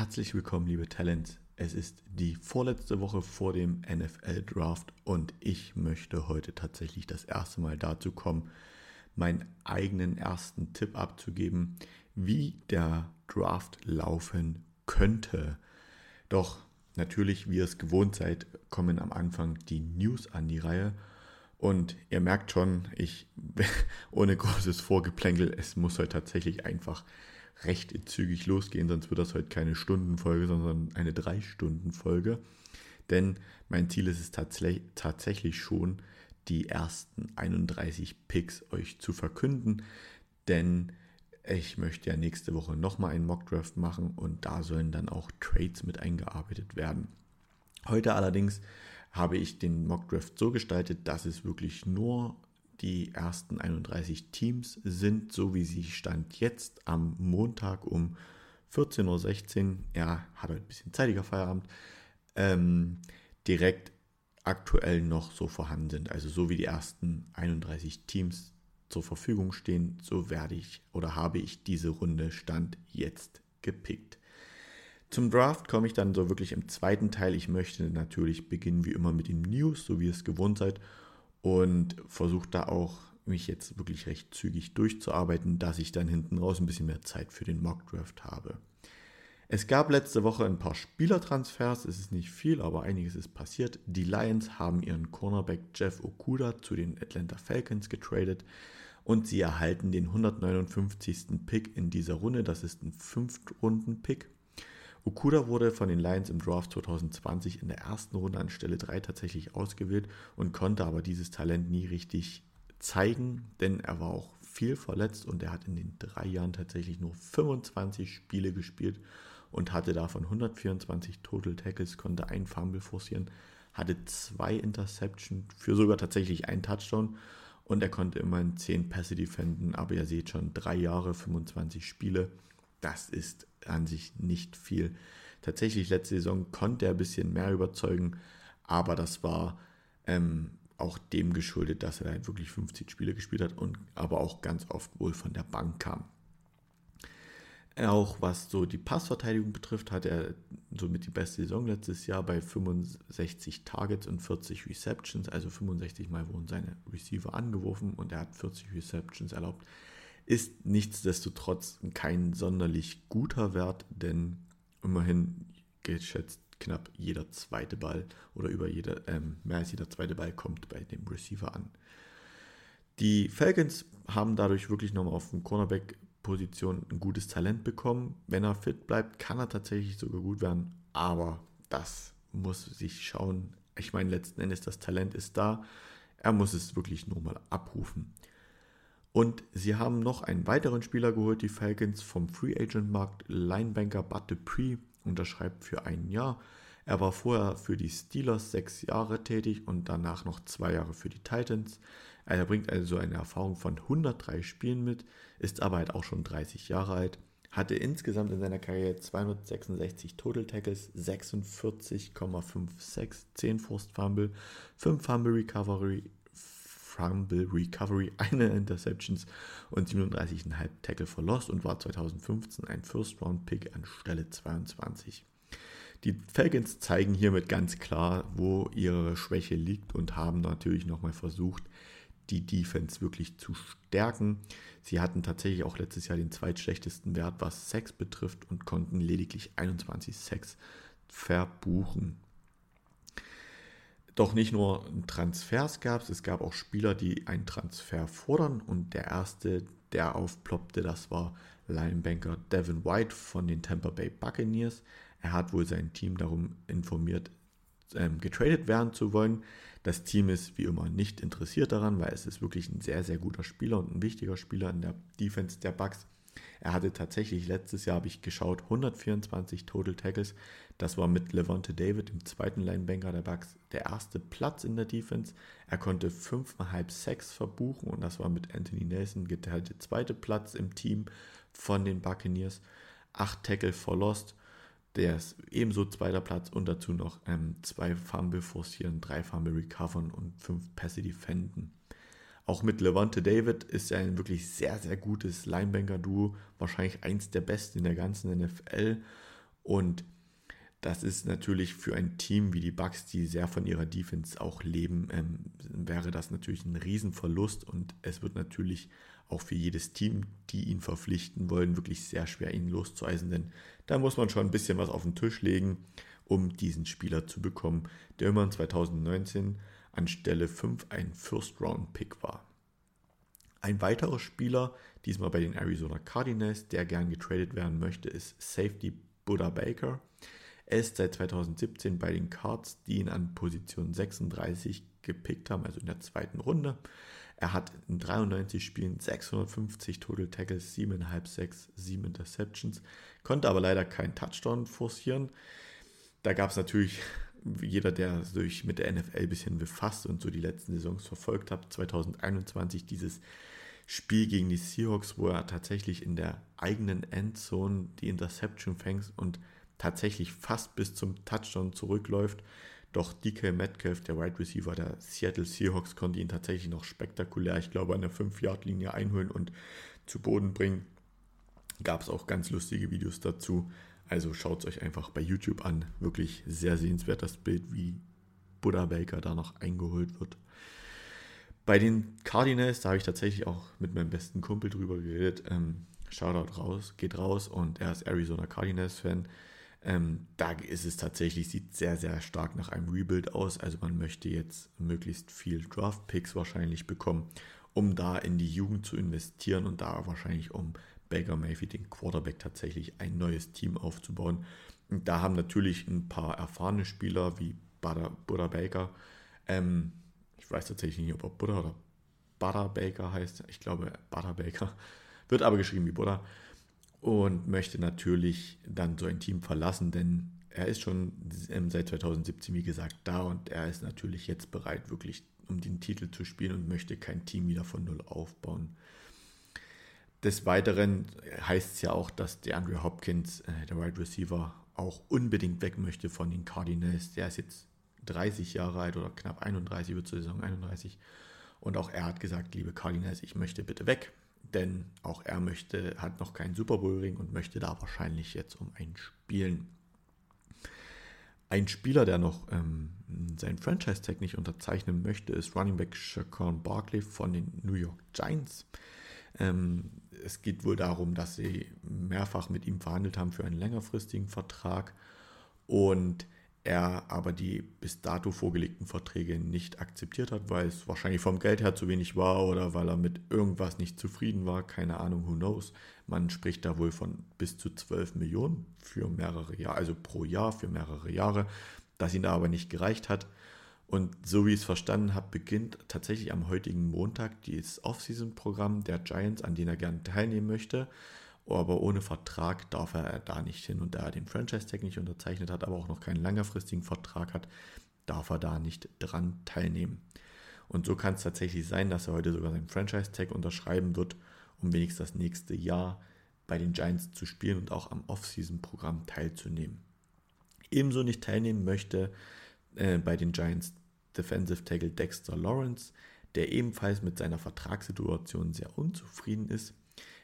Herzlich willkommen, liebe Talents. Es ist die vorletzte Woche vor dem NFL Draft und ich möchte heute tatsächlich das erste Mal dazu kommen, meinen eigenen ersten Tipp abzugeben, wie der Draft laufen könnte. Doch natürlich, wie ihr es gewohnt seid, kommen am Anfang die News an die Reihe. Und ihr merkt schon, ich ohne großes Vorgeplänkel, es muss heute tatsächlich einfach recht zügig losgehen, sonst wird das heute keine Stundenfolge, sondern eine Drei-Stunden-Folge. Denn mein Ziel ist es tatsächlich schon, die ersten 31 Picks euch zu verkünden. Denn ich möchte ja nächste Woche nochmal einen Mockdraft machen und da sollen dann auch Trades mit eingearbeitet werden. Heute allerdings habe ich den Mockdraft so gestaltet, dass es wirklich nur die ersten 31 Teams sind, so wie sie stand jetzt am Montag um 14.16 Uhr, er hat ein bisschen zeitiger Feierabend, ähm, direkt aktuell noch so vorhanden sind. Also so wie die ersten 31 Teams zur Verfügung stehen, so werde ich oder habe ich diese Runde Stand jetzt gepickt. Zum Draft komme ich dann so wirklich im zweiten Teil. Ich möchte natürlich beginnen wie immer mit den News, so wie ihr es gewohnt seid und versuche da auch mich jetzt wirklich recht zügig durchzuarbeiten, dass ich dann hinten raus ein bisschen mehr Zeit für den Mock Draft habe. Es gab letzte Woche ein paar Spielertransfers, es ist nicht viel, aber einiges ist passiert. Die Lions haben ihren Cornerback Jeff Okuda zu den Atlanta Falcons getradet und sie erhalten den 159. Pick in dieser Runde. Das ist ein Fünftrunden-Pick. Okuda wurde von den Lions im Draft 2020 in der ersten Runde an Stelle 3 tatsächlich ausgewählt und konnte aber dieses Talent nie richtig zeigen, denn er war auch viel verletzt und er hat in den drei Jahren tatsächlich nur 25 Spiele gespielt und hatte davon 124 Total Tackles, konnte ein Fumble forcieren, hatte zwei Interceptions für sogar tatsächlich einen Touchdown und er konnte immerhin 10 Pässe defenden, aber ihr seht schon, drei Jahre, 25 Spiele, das ist an sich nicht viel. Tatsächlich letzte Saison konnte er ein bisschen mehr überzeugen, aber das war ähm, auch dem geschuldet, dass er halt wirklich 50 Spiele gespielt hat und aber auch ganz oft wohl von der Bank kam. Auch was so die Passverteidigung betrifft, hat er somit die beste Saison letztes Jahr bei 65 Targets und 40 Receptions. Also 65 Mal wurden seine Receiver angeworfen und er hat 40 Receptions erlaubt ist nichtsdestotrotz kein sonderlich guter Wert, denn immerhin geschätzt knapp jeder zweite Ball oder über jeder, ähm, mehr als jeder zweite Ball kommt bei dem Receiver an. Die Falcons haben dadurch wirklich nochmal auf dem Cornerback-Position ein gutes Talent bekommen. Wenn er fit bleibt, kann er tatsächlich sogar gut werden, aber das muss sich schauen. Ich meine, letzten Endes das Talent ist da. Er muss es wirklich nur mal abrufen. Und sie haben noch einen weiteren Spieler geholt, die Falcons vom Free Agent Markt, Linebanker Bud Dupree, unterschreibt für ein Jahr. Er war vorher für die Steelers sechs Jahre tätig und danach noch zwei Jahre für die Titans. Er bringt also eine Erfahrung von 103 Spielen mit, ist aber halt auch schon 30 Jahre alt, hatte insgesamt in seiner Karriere 266 Total Tackles, 46,56, 10 Forced Fumble, 5 Fumble Recovery, Fumble Recovery, eine Interceptions und 37,5 Tackle for Loss und war 2015 ein First-Round-Pick an Stelle 22. Die Falcons zeigen hiermit ganz klar, wo ihre Schwäche liegt und haben natürlich nochmal versucht, die Defense wirklich zu stärken. Sie hatten tatsächlich auch letztes Jahr den zweitschlechtesten Wert, was Sex betrifft und konnten lediglich 21 Sex verbuchen. Doch nicht nur Transfers gab es, es gab auch Spieler, die einen Transfer fordern und der erste, der aufploppte, das war Linebanker Devin White von den Tampa Bay Buccaneers. Er hat wohl sein Team darum informiert, ähm, getradet werden zu wollen. Das Team ist wie immer nicht interessiert daran, weil es ist wirklich ein sehr, sehr guter Spieler und ein wichtiger Spieler in der Defense der Bucks. Er hatte tatsächlich letztes Jahr, habe ich geschaut, 124 Total Tackles. Das war mit Levante David, dem zweiten Linebanker der Bucks, der erste Platz in der Defense. Er konnte 5,5 Sacks verbuchen und das war mit Anthony Nelson geteilte zweite Platz im Team von den Buccaneers. 8 Tackle for Lost, der ist ebenso zweiter Platz und dazu noch ähm, zwei Fumble forcieren, drei Fumble recovern und fünf Pässe defenden. Auch mit Levante David ist er ein wirklich sehr, sehr gutes Linebanker-Duo. Wahrscheinlich eins der besten in der ganzen NFL. Und das ist natürlich für ein Team wie die Bucks, die sehr von ihrer Defense auch leben, ähm, wäre das natürlich ein Riesenverlust und es wird natürlich auch für jedes Team, die ihn verpflichten wollen, wirklich sehr schwer, ihn loszueisen, denn da muss man schon ein bisschen was auf den Tisch legen, um diesen Spieler zu bekommen, der immerhin 2019 an Stelle 5 ein First-Round-Pick war. Ein weiterer Spieler, diesmal bei den Arizona Cardinals, der gern getradet werden möchte, ist Safety Buddha Baker. Er ist seit 2017 bei den Cards, die ihn an Position 36 gepickt haben, also in der zweiten Runde. Er hat in 93 Spielen 650 Total Tackles, 7,5 6, 7 Interceptions, konnte aber leider keinen Touchdown forcieren. Da gab es natürlich jeder, der sich mit der NFL ein bisschen befasst und so die letzten Saisons verfolgt hat, 2021 dieses Spiel gegen die Seahawks, wo er tatsächlich in der eigenen Endzone die Interception fängt und tatsächlich fast bis zum Touchdown zurückläuft. Doch DK Metcalf, der Wide Receiver der Seattle Seahawks, konnte ihn tatsächlich noch spektakulär, ich glaube, an der 5-Yard-Linie einholen und zu Boden bringen. Gab es auch ganz lustige Videos dazu. Also schaut es euch einfach bei YouTube an. Wirklich sehr sehenswert das Bild, wie Buddha Baker da noch eingeholt wird. Bei den Cardinals, da habe ich tatsächlich auch mit meinem besten Kumpel drüber geredet. Ähm, Shoutout raus, geht raus und er ist Arizona Cardinals-Fan. Ähm, da ist es tatsächlich, sieht sehr, sehr stark nach einem Rebuild aus. Also man möchte jetzt möglichst viel Draft-Picks wahrscheinlich bekommen, um da in die Jugend zu investieren und da wahrscheinlich um Baker Mayfield, den Quarterback, tatsächlich ein neues Team aufzubauen. Und da haben natürlich ein paar erfahrene Spieler wie Butter, Butter Baker, ähm, ich weiß tatsächlich nicht, ob er Butter oder Butter Baker heißt, ich glaube Butter Baker, wird aber geschrieben wie Butter, und möchte natürlich dann so ein Team verlassen, denn er ist schon seit 2017, wie gesagt, da und er ist natürlich jetzt bereit, wirklich um den Titel zu spielen und möchte kein Team wieder von Null aufbauen. Des Weiteren heißt es ja auch, dass der Andrew Hopkins, äh, der Wide Receiver, auch unbedingt weg möchte von den Cardinals. Der ist jetzt 30 Jahre alt oder knapp 31, wird zur Saison 31. Und auch er hat gesagt, liebe Cardinals, ich möchte bitte weg denn auch er möchte, hat noch keinen Super Bowl-Ring und möchte da wahrscheinlich jetzt um einen spielen. Ein Spieler, der noch ähm, sein Franchise-Tag nicht unterzeichnen möchte, ist Running Back Shaquan Barkley von den New York Giants. Ähm, es geht wohl darum, dass sie mehrfach mit ihm verhandelt haben für einen längerfristigen Vertrag und er aber die bis dato vorgelegten Verträge nicht akzeptiert hat, weil es wahrscheinlich vom Geld her zu wenig war oder weil er mit irgendwas nicht zufrieden war, keine Ahnung, who knows. Man spricht da wohl von bis zu 12 Millionen für mehrere Jahre, also pro Jahr für mehrere Jahre, das ihn da aber nicht gereicht hat. Und so wie ich es verstanden habe, beginnt tatsächlich am heutigen Montag das Off-Season-Programm der Giants, an dem er gerne teilnehmen möchte aber ohne Vertrag darf er da nicht hin. Und da er den Franchise-Tag nicht unterzeichnet hat, aber auch noch keinen längerfristigen Vertrag hat, darf er da nicht dran teilnehmen. Und so kann es tatsächlich sein, dass er heute sogar seinen Franchise-Tag unterschreiben wird, um wenigstens das nächste Jahr bei den Giants zu spielen und auch am Off-Season-Programm teilzunehmen. Ebenso nicht teilnehmen möchte äh, bei den Giants Defensive Tackle Dexter Lawrence, der ebenfalls mit seiner Vertragssituation sehr unzufrieden ist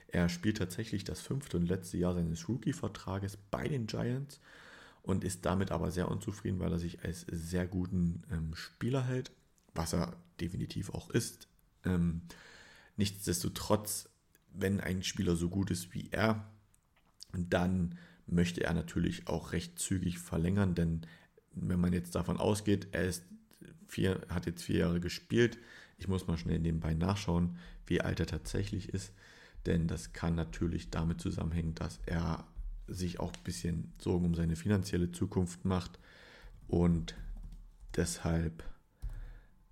er spielt tatsächlich das fünfte und letzte Jahr seines Rookie-Vertrages bei den Giants und ist damit aber sehr unzufrieden, weil er sich als sehr guten ähm, Spieler hält, was er definitiv auch ist. Ähm, nichtsdestotrotz, wenn ein Spieler so gut ist wie er, dann möchte er natürlich auch recht zügig verlängern, denn wenn man jetzt davon ausgeht, er ist vier, hat jetzt vier Jahre gespielt, ich muss mal schnell nebenbei nachschauen, wie alt er tatsächlich ist denn das kann natürlich damit zusammenhängen, dass er sich auch ein bisschen Sorgen um seine finanzielle Zukunft macht und deshalb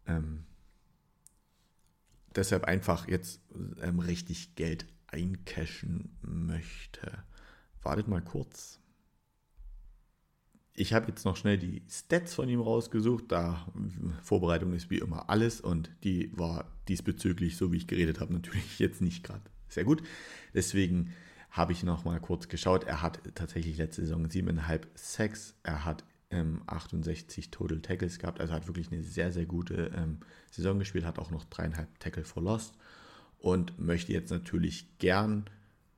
ähm, deshalb einfach jetzt ähm, richtig Geld eincashen möchte. Wartet mal kurz. Ich habe jetzt noch schnell die Stats von ihm rausgesucht. Da Vorbereitung ist wie immer alles und die war diesbezüglich, so wie ich geredet habe, natürlich jetzt nicht gerade sehr gut. Deswegen habe ich noch mal kurz geschaut. Er hat tatsächlich letzte Saison 7,5 Sacks. Er hat ähm, 68 Total Tackles gehabt. Also hat wirklich eine sehr, sehr gute ähm, Saison gespielt. Hat auch noch dreieinhalb Tackle for Lost. Und möchte jetzt natürlich gern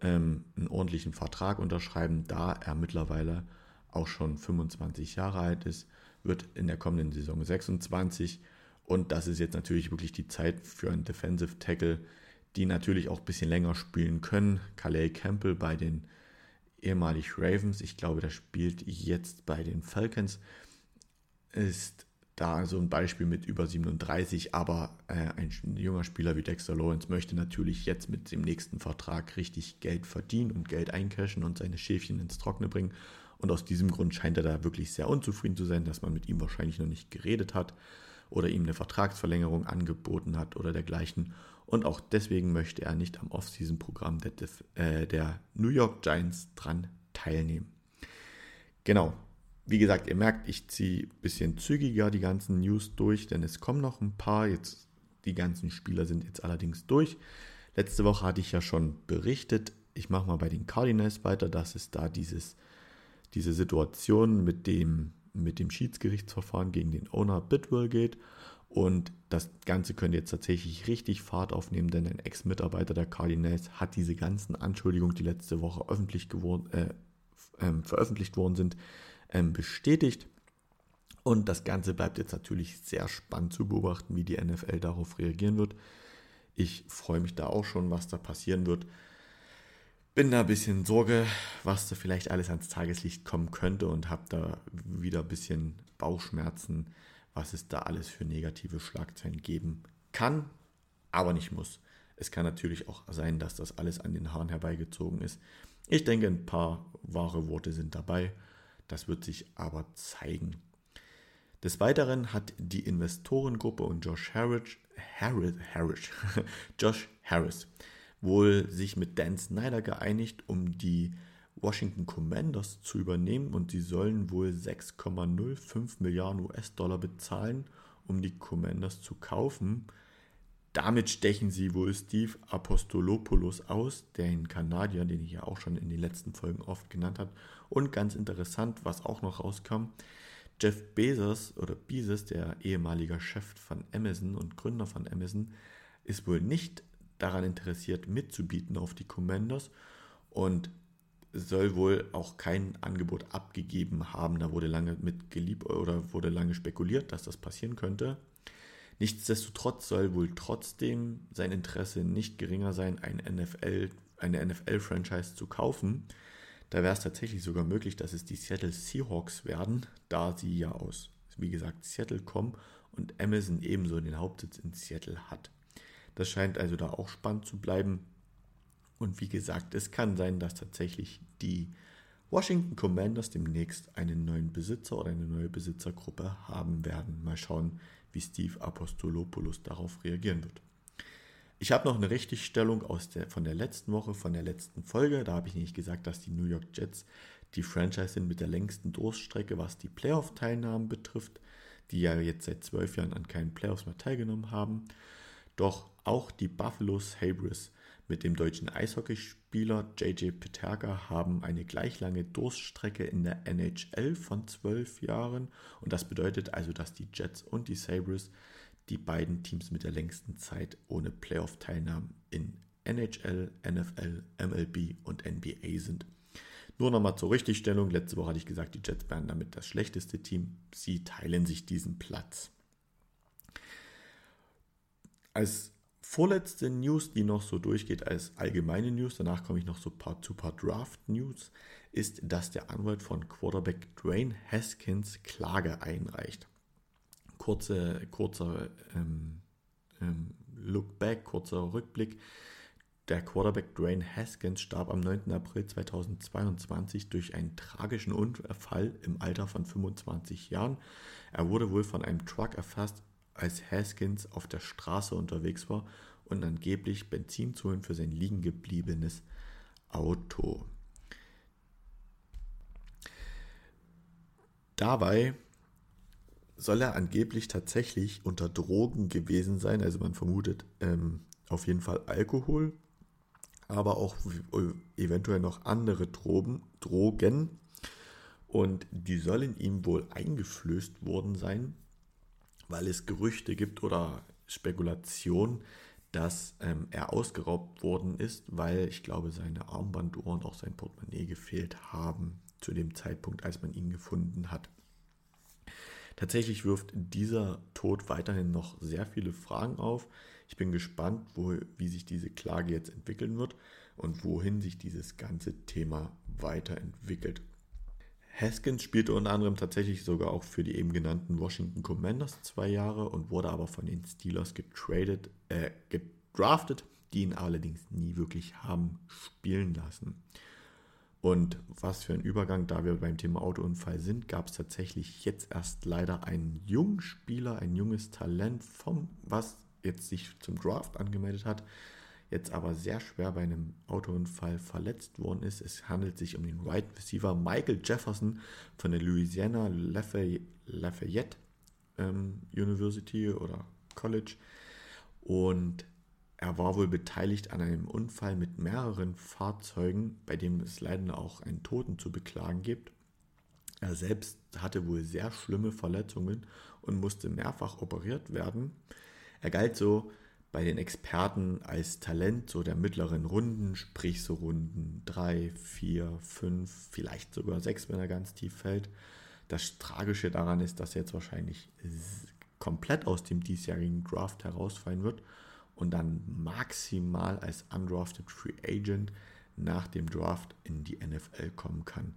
ähm, einen ordentlichen Vertrag unterschreiben, da er mittlerweile auch schon 25 Jahre alt ist, wird in der kommenden Saison 26 und das ist jetzt natürlich wirklich die Zeit für einen Defensive Tackle, die natürlich auch ein bisschen länger spielen können. Calais Campbell bei den ehemalig Ravens, ich glaube, der spielt jetzt bei den Falcons, ist da so ein Beispiel mit über 37, aber äh, ein junger Spieler wie Dexter Lawrence möchte natürlich jetzt mit dem nächsten Vertrag richtig Geld verdienen und Geld eincashen und seine Schäfchen ins Trockene bringen. Und aus diesem Grund scheint er da wirklich sehr unzufrieden zu sein, dass man mit ihm wahrscheinlich noch nicht geredet hat oder ihm eine Vertragsverlängerung angeboten hat oder dergleichen. Und auch deswegen möchte er nicht am Offseason-Programm der, äh, der New York Giants dran teilnehmen. Genau. Wie gesagt, ihr merkt, ich ziehe ein bisschen zügiger die ganzen News durch, denn es kommen noch ein paar. Jetzt, die ganzen Spieler sind jetzt allerdings durch. Letzte Woche hatte ich ja schon berichtet, ich mache mal bei den Cardinals weiter, dass es da dieses, diese Situation mit dem, mit dem Schiedsgerichtsverfahren gegen den Owner Bidwell geht. Und das Ganze könnte jetzt tatsächlich richtig Fahrt aufnehmen, denn ein Ex-Mitarbeiter der Cardinals hat diese ganzen Anschuldigungen, die letzte Woche öffentlich geworden, äh, ähm, veröffentlicht worden sind, ähm, bestätigt. Und das Ganze bleibt jetzt natürlich sehr spannend zu beobachten, wie die NFL darauf reagieren wird. Ich freue mich da auch schon, was da passieren wird. Bin da ein bisschen Sorge, was da vielleicht alles ans Tageslicht kommen könnte und habe da wieder ein bisschen Bauchschmerzen, was es da alles für negative Schlagzeilen geben kann, aber nicht muss. Es kann natürlich auch sein, dass das alles an den Haaren herbeigezogen ist. Ich denke, ein paar wahre Worte sind dabei. Das wird sich aber zeigen. Des Weiteren hat die Investorengruppe und Josh Harris, Harris, Harris Josh Harris wohl sich mit Dan Snyder geeinigt, um die Washington Commanders zu übernehmen und sie sollen wohl 6,05 Milliarden US-Dollar bezahlen, um die Commanders zu kaufen. Damit stechen sie wohl Steve Apostolopoulos aus, den Kanadier, den ich ja auch schon in den letzten Folgen oft genannt habe. Und ganz interessant, was auch noch rauskam, Jeff Bezos oder Bezos, der ehemalige Chef von Amazon und Gründer von Amazon, ist wohl nicht daran interessiert, mitzubieten auf die Commanders und soll wohl auch kein Angebot abgegeben haben. Da wurde lange mit gelieb oder wurde lange spekuliert, dass das passieren könnte. Nichtsdestotrotz soll wohl trotzdem sein Interesse nicht geringer sein, ein NFL, eine NFL-Franchise zu kaufen. Da wäre es tatsächlich sogar möglich, dass es die Seattle Seahawks werden, da sie ja aus, wie gesagt, Seattle kommen und Amazon ebenso den Hauptsitz in Seattle hat. Das scheint also da auch spannend zu bleiben. Und wie gesagt, es kann sein, dass tatsächlich die Washington Commanders demnächst einen neuen Besitzer oder eine neue Besitzergruppe haben werden. Mal schauen, wie Steve Apostolopoulos darauf reagieren wird. Ich habe noch eine Richtigstellung aus der, von der letzten Woche, von der letzten Folge. Da habe ich nämlich gesagt, dass die New York Jets die Franchise sind mit der längsten Durststrecke, was die Playoff-Teilnahmen betrifft, die ja jetzt seit zwölf Jahren an keinen Playoffs mehr teilgenommen haben. Doch auch die Buffalo Sabres mit dem deutschen Eishockeyspieler JJ Peterka haben eine gleich lange Durststrecke in der NHL von zwölf Jahren. Und das bedeutet also, dass die Jets und die Sabres die beiden Teams mit der längsten Zeit ohne Playoff-Teilnahmen in NHL, NFL, MLB und NBA sind. Nur nochmal zur Richtigstellung. Letzte Woche hatte ich gesagt, die Jets wären damit das schlechteste Team. Sie teilen sich diesen Platz. Als vorletzte News, die noch so durchgeht als allgemeine News, danach komme ich noch so paar, zu paar Draft-News, ist, dass der Anwalt von Quarterback Dwayne Haskins Klage einreicht. Kurze, kurzer ähm, ähm, Look back, kurzer Rückblick. Der Quarterback Dwayne Haskins starb am 9. April 2022 durch einen tragischen Unfall im Alter von 25 Jahren. Er wurde wohl von einem Truck erfasst als Haskins auf der Straße unterwegs war und angeblich Benzin zu holen für sein liegen gebliebenes Auto. Dabei soll er angeblich tatsächlich unter Drogen gewesen sein, also man vermutet ähm, auf jeden Fall Alkohol, aber auch eventuell noch andere Drogen, Drogen. Und die sollen ihm wohl eingeflößt worden sein weil es Gerüchte gibt oder Spekulationen, dass ähm, er ausgeraubt worden ist, weil ich glaube, seine Armbanduhr und auch sein Portemonnaie gefehlt haben zu dem Zeitpunkt, als man ihn gefunden hat. Tatsächlich wirft dieser Tod weiterhin noch sehr viele Fragen auf. Ich bin gespannt, wo, wie sich diese Klage jetzt entwickeln wird und wohin sich dieses ganze Thema weiterentwickelt. Haskins spielte unter anderem tatsächlich sogar auch für die eben genannten Washington Commanders zwei Jahre und wurde aber von den Steelers getradet, äh, gedraftet, die ihn allerdings nie wirklich haben spielen lassen. Und was für ein Übergang, da wir beim Thema Autounfall sind, gab es tatsächlich jetzt erst leider einen jungen Spieler, ein junges Talent vom, was jetzt sich zum Draft angemeldet hat, jetzt aber sehr schwer bei einem Autounfall verletzt worden ist. Es handelt sich um den Wide right Receiver Michael Jefferson von der Louisiana Lafayette ähm, University oder College. Und er war wohl beteiligt an einem Unfall mit mehreren Fahrzeugen, bei dem es leider auch einen Toten zu beklagen gibt. Er selbst hatte wohl sehr schlimme Verletzungen und musste mehrfach operiert werden. Er galt so bei den Experten als Talent so der mittleren Runden, sprich so Runden 3, 4, 5, vielleicht sogar 6, wenn er ganz tief fällt. Das Tragische daran ist, dass er jetzt wahrscheinlich komplett aus dem diesjährigen Draft herausfallen wird und dann maximal als undrafted Free Agent nach dem Draft in die NFL kommen kann.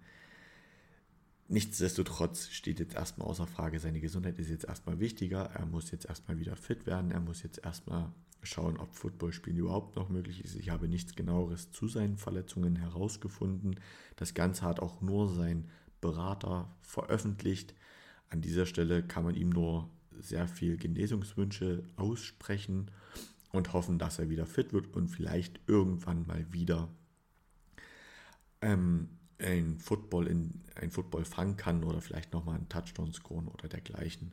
Nichtsdestotrotz steht jetzt erstmal außer Frage, seine Gesundheit ist jetzt erstmal wichtiger. Er muss jetzt erstmal wieder fit werden. Er muss jetzt erstmal schauen, ob Footballspielen überhaupt noch möglich ist. Ich habe nichts genaueres zu seinen Verletzungen herausgefunden. Das Ganze hat auch nur sein Berater veröffentlicht. An dieser Stelle kann man ihm nur sehr viel Genesungswünsche aussprechen und hoffen, dass er wieder fit wird und vielleicht irgendwann mal wieder ähm, ein Football in ein Football fangen kann oder vielleicht nochmal einen Touchdown scoren oder dergleichen.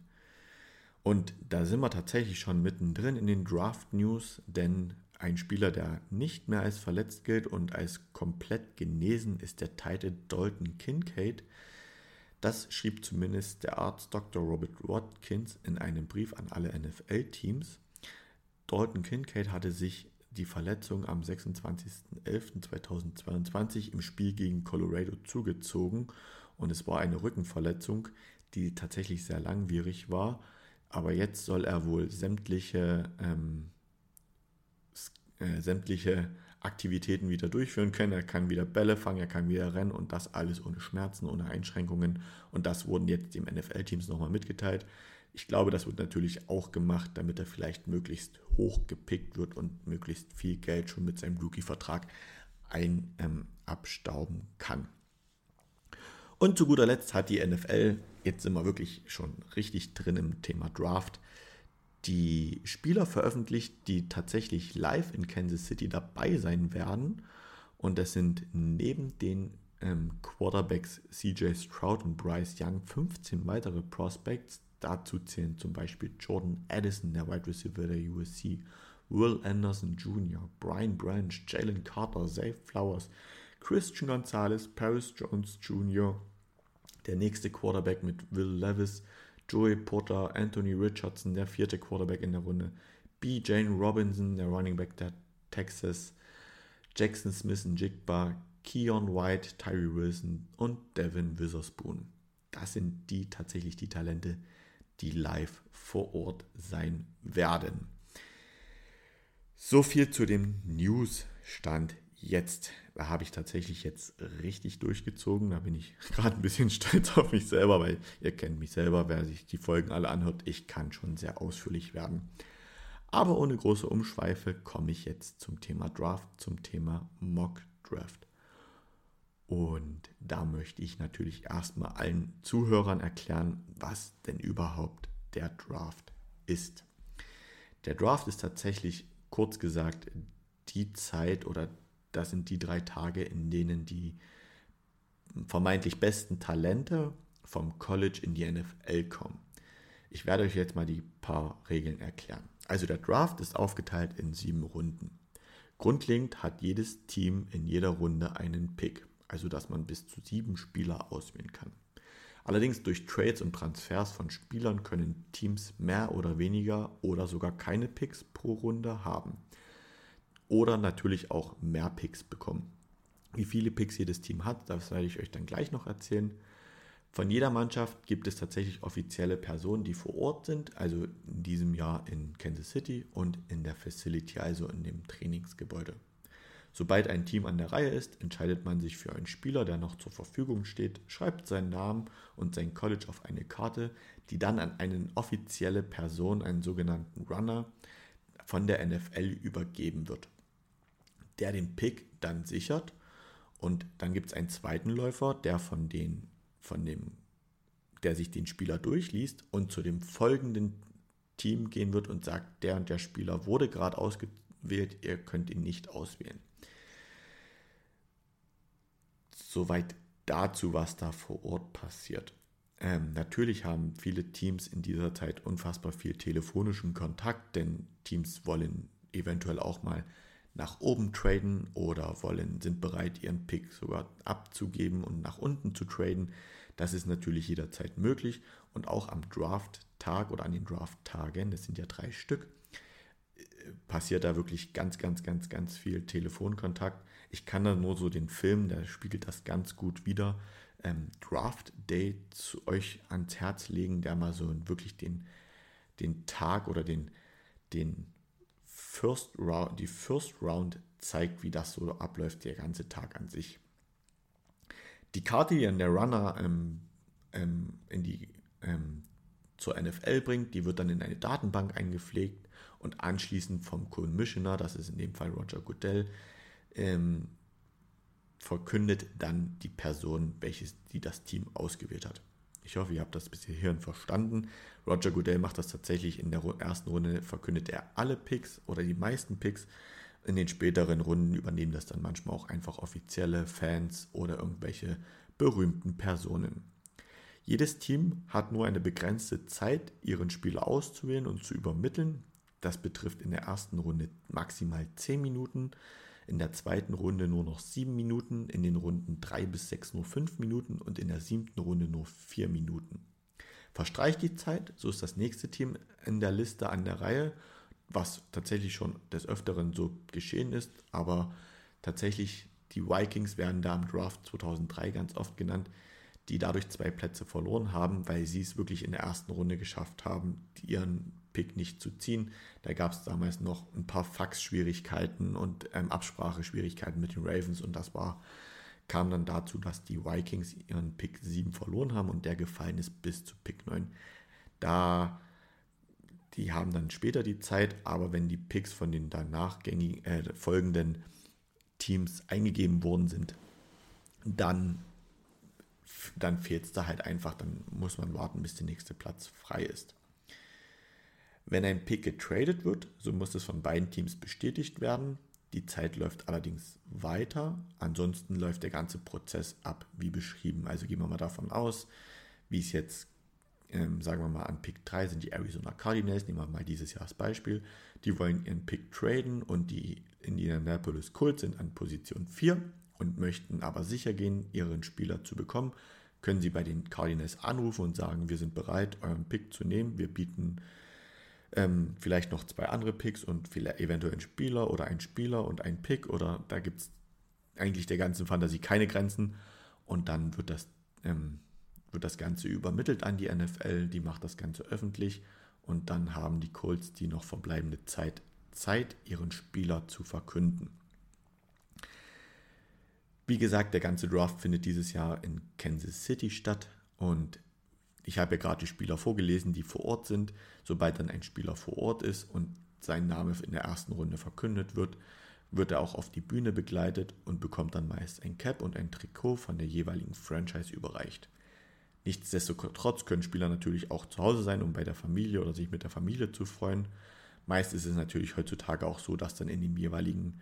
Und da sind wir tatsächlich schon mittendrin in den Draft News, denn ein Spieler, der nicht mehr als verletzt gilt und als komplett genesen, ist der Titan Dalton Kincaid. Das schrieb zumindest der Arzt Dr. Robert Watkins in einem Brief an alle NFL-Teams. Dalton Kincaid hatte sich die Verletzung am 26.11.2022 im Spiel gegen Colorado zugezogen und es war eine Rückenverletzung, die tatsächlich sehr langwierig war aber jetzt soll er wohl sämtliche, ähm, äh, sämtliche Aktivitäten wieder durchführen können. Er kann wieder Bälle fangen, er kann wieder rennen und das alles ohne Schmerzen, ohne Einschränkungen. Und das wurden jetzt dem NFL-Teams nochmal mitgeteilt. Ich glaube, das wird natürlich auch gemacht, damit er vielleicht möglichst hoch gepickt wird und möglichst viel Geld schon mit seinem Rookie-Vertrag ein ähm, abstauben kann. Und zu guter Letzt hat die NFL, jetzt sind wir wirklich schon richtig drin im Thema Draft, die Spieler veröffentlicht, die tatsächlich live in Kansas City dabei sein werden. Und das sind neben den ähm, Quarterbacks CJ Stroud und Bryce Young 15 weitere Prospects. Dazu zählen zum Beispiel Jordan Addison, der Wide Receiver der USC, Will Anderson Jr., Brian Branch, Jalen Carter, Zay Flowers, Christian Gonzalez, Paris Jones Jr., der nächste Quarterback mit Will Levis, Joey Potter, Anthony Richardson, der vierte Quarterback in der Runde, B. Jane Robinson, der Running Back der Texas, Jackson Smith und Jigba, Keon White, Tyree Wilson und Devin Witherspoon. Das sind die tatsächlich die Talente, die live vor Ort sein werden. So viel zu dem Newsstand jetzt. Da habe ich tatsächlich jetzt richtig durchgezogen. Da bin ich gerade ein bisschen stolz auf mich selber, weil ihr kennt mich selber, wer sich die Folgen alle anhört. Ich kann schon sehr ausführlich werden. Aber ohne große Umschweife komme ich jetzt zum Thema Draft, zum Thema Mock Draft. Und da möchte ich natürlich erstmal allen Zuhörern erklären, was denn überhaupt der Draft ist. Der Draft ist tatsächlich kurz gesagt die Zeit oder das sind die drei Tage, in denen die vermeintlich besten Talente vom College in die NFL kommen. Ich werde euch jetzt mal die paar Regeln erklären. Also der Draft ist aufgeteilt in sieben Runden. Grundlegend hat jedes Team in jeder Runde einen Pick, also dass man bis zu sieben Spieler auswählen kann. Allerdings durch Trades und Transfers von Spielern können Teams mehr oder weniger oder sogar keine Picks pro Runde haben. Oder natürlich auch mehr Picks bekommen. Wie viele Picks jedes Team hat, das werde ich euch dann gleich noch erzählen. Von jeder Mannschaft gibt es tatsächlich offizielle Personen, die vor Ort sind, also in diesem Jahr in Kansas City und in der Facility, also in dem Trainingsgebäude. Sobald ein Team an der Reihe ist, entscheidet man sich für einen Spieler, der noch zur Verfügung steht, schreibt seinen Namen und sein College auf eine Karte, die dann an eine offizielle Person, einen sogenannten Runner, von der NFL übergeben wird, der den Pick dann sichert und dann gibt es einen zweiten Läufer, der von, den, von dem, der sich den Spieler durchliest und zu dem folgenden Team gehen wird und sagt, der und der Spieler wurde gerade ausgewählt, ihr könnt ihn nicht auswählen. Soweit dazu, was da vor Ort passiert. Ähm, natürlich haben viele Teams in dieser Zeit unfassbar viel telefonischen Kontakt, denn Teams wollen eventuell auch mal nach oben traden oder wollen, sind bereit, ihren Pick sogar abzugeben und nach unten zu traden. Das ist natürlich jederzeit möglich und auch am Draft-Tag oder an den Draft-Tagen, das sind ja drei Stück, passiert da wirklich ganz, ganz, ganz, ganz viel Telefonkontakt. Ich kann da nur so den Film, der spiegelt das ganz gut wieder, ähm, Draft Day zu euch ans Herz legen, der mal so wirklich den, den Tag oder den, den First Round, die First Round zeigt, wie das so abläuft, der ganze Tag an sich. Die Karte, die dann der Runner ähm, ähm, in die, ähm, zur NFL bringt, die wird dann in eine Datenbank eingepflegt und anschließend vom Commissioner, das ist in dem Fall Roger Goodell, ähm, verkündet dann die Person, welches die das Team ausgewählt hat. Ich hoffe, ihr habt das bis hierhin verstanden. Roger Goodell macht das tatsächlich in der ersten Runde, verkündet er alle Picks oder die meisten Picks. In den späteren Runden übernehmen das dann manchmal auch einfach offizielle Fans oder irgendwelche berühmten Personen. Jedes Team hat nur eine begrenzte Zeit, ihren Spieler auszuwählen und zu übermitteln. Das betrifft in der ersten Runde maximal 10 Minuten, in der zweiten Runde nur noch 7 Minuten, in den Runden 3 bis 6 nur 5 Minuten und in der siebten Runde nur 4 Minuten. Verstreicht die Zeit, so ist das nächste Team in der Liste an der Reihe, was tatsächlich schon des Öfteren so geschehen ist, aber tatsächlich die Vikings werden da im Draft 2003 ganz oft genannt, die dadurch zwei Plätze verloren haben, weil sie es wirklich in der ersten Runde geschafft haben, ihren Pick nicht zu ziehen. Da gab es damals noch ein paar Fax-Schwierigkeiten und ähm, Abspracheschwierigkeiten mit den Ravens und das war, kam dann dazu, dass die Vikings ihren Pick 7 verloren haben und der gefallen ist bis zu Pick 9. Da die haben dann später die Zeit, aber wenn die Picks von den danach äh, folgenden Teams eingegeben worden sind, dann dann fehlt es da halt einfach, dann muss man warten, bis der nächste Platz frei ist. Wenn ein Pick getradet wird, so muss es von beiden Teams bestätigt werden. Die Zeit läuft allerdings weiter. Ansonsten läuft der ganze Prozess ab wie beschrieben. Also gehen wir mal davon aus, wie es jetzt, ähm, sagen wir mal, an Pick 3 sind die Arizona Cardinals, nehmen wir mal dieses Jahr als Beispiel. Die wollen ihren Pick traden und die Indianapolis Colts sind an Position 4 und möchten aber sicher gehen, ihren Spieler zu bekommen, können Sie bei den Cardinals anrufen und sagen, wir sind bereit, euren Pick zu nehmen. Wir bieten ähm, vielleicht noch zwei andere Picks und vielleicht eventuell einen Spieler oder einen Spieler und einen Pick oder da gibt es eigentlich der ganzen Fantasie keine Grenzen und dann wird das, ähm, wird das Ganze übermittelt an die NFL, die macht das Ganze öffentlich und dann haben die Colts die noch verbleibende Zeit, Zeit ihren Spieler zu verkünden. Wie gesagt, der ganze Draft findet dieses Jahr in Kansas City statt und ich habe ja gerade die Spieler vorgelesen, die vor Ort sind. Sobald dann ein Spieler vor Ort ist und sein Name in der ersten Runde verkündet wird, wird er auch auf die Bühne begleitet und bekommt dann meist ein Cap und ein Trikot von der jeweiligen Franchise überreicht. Nichtsdestotrotz können Spieler natürlich auch zu Hause sein, um bei der Familie oder sich mit der Familie zu freuen. Meist ist es natürlich heutzutage auch so, dass dann in dem jeweiligen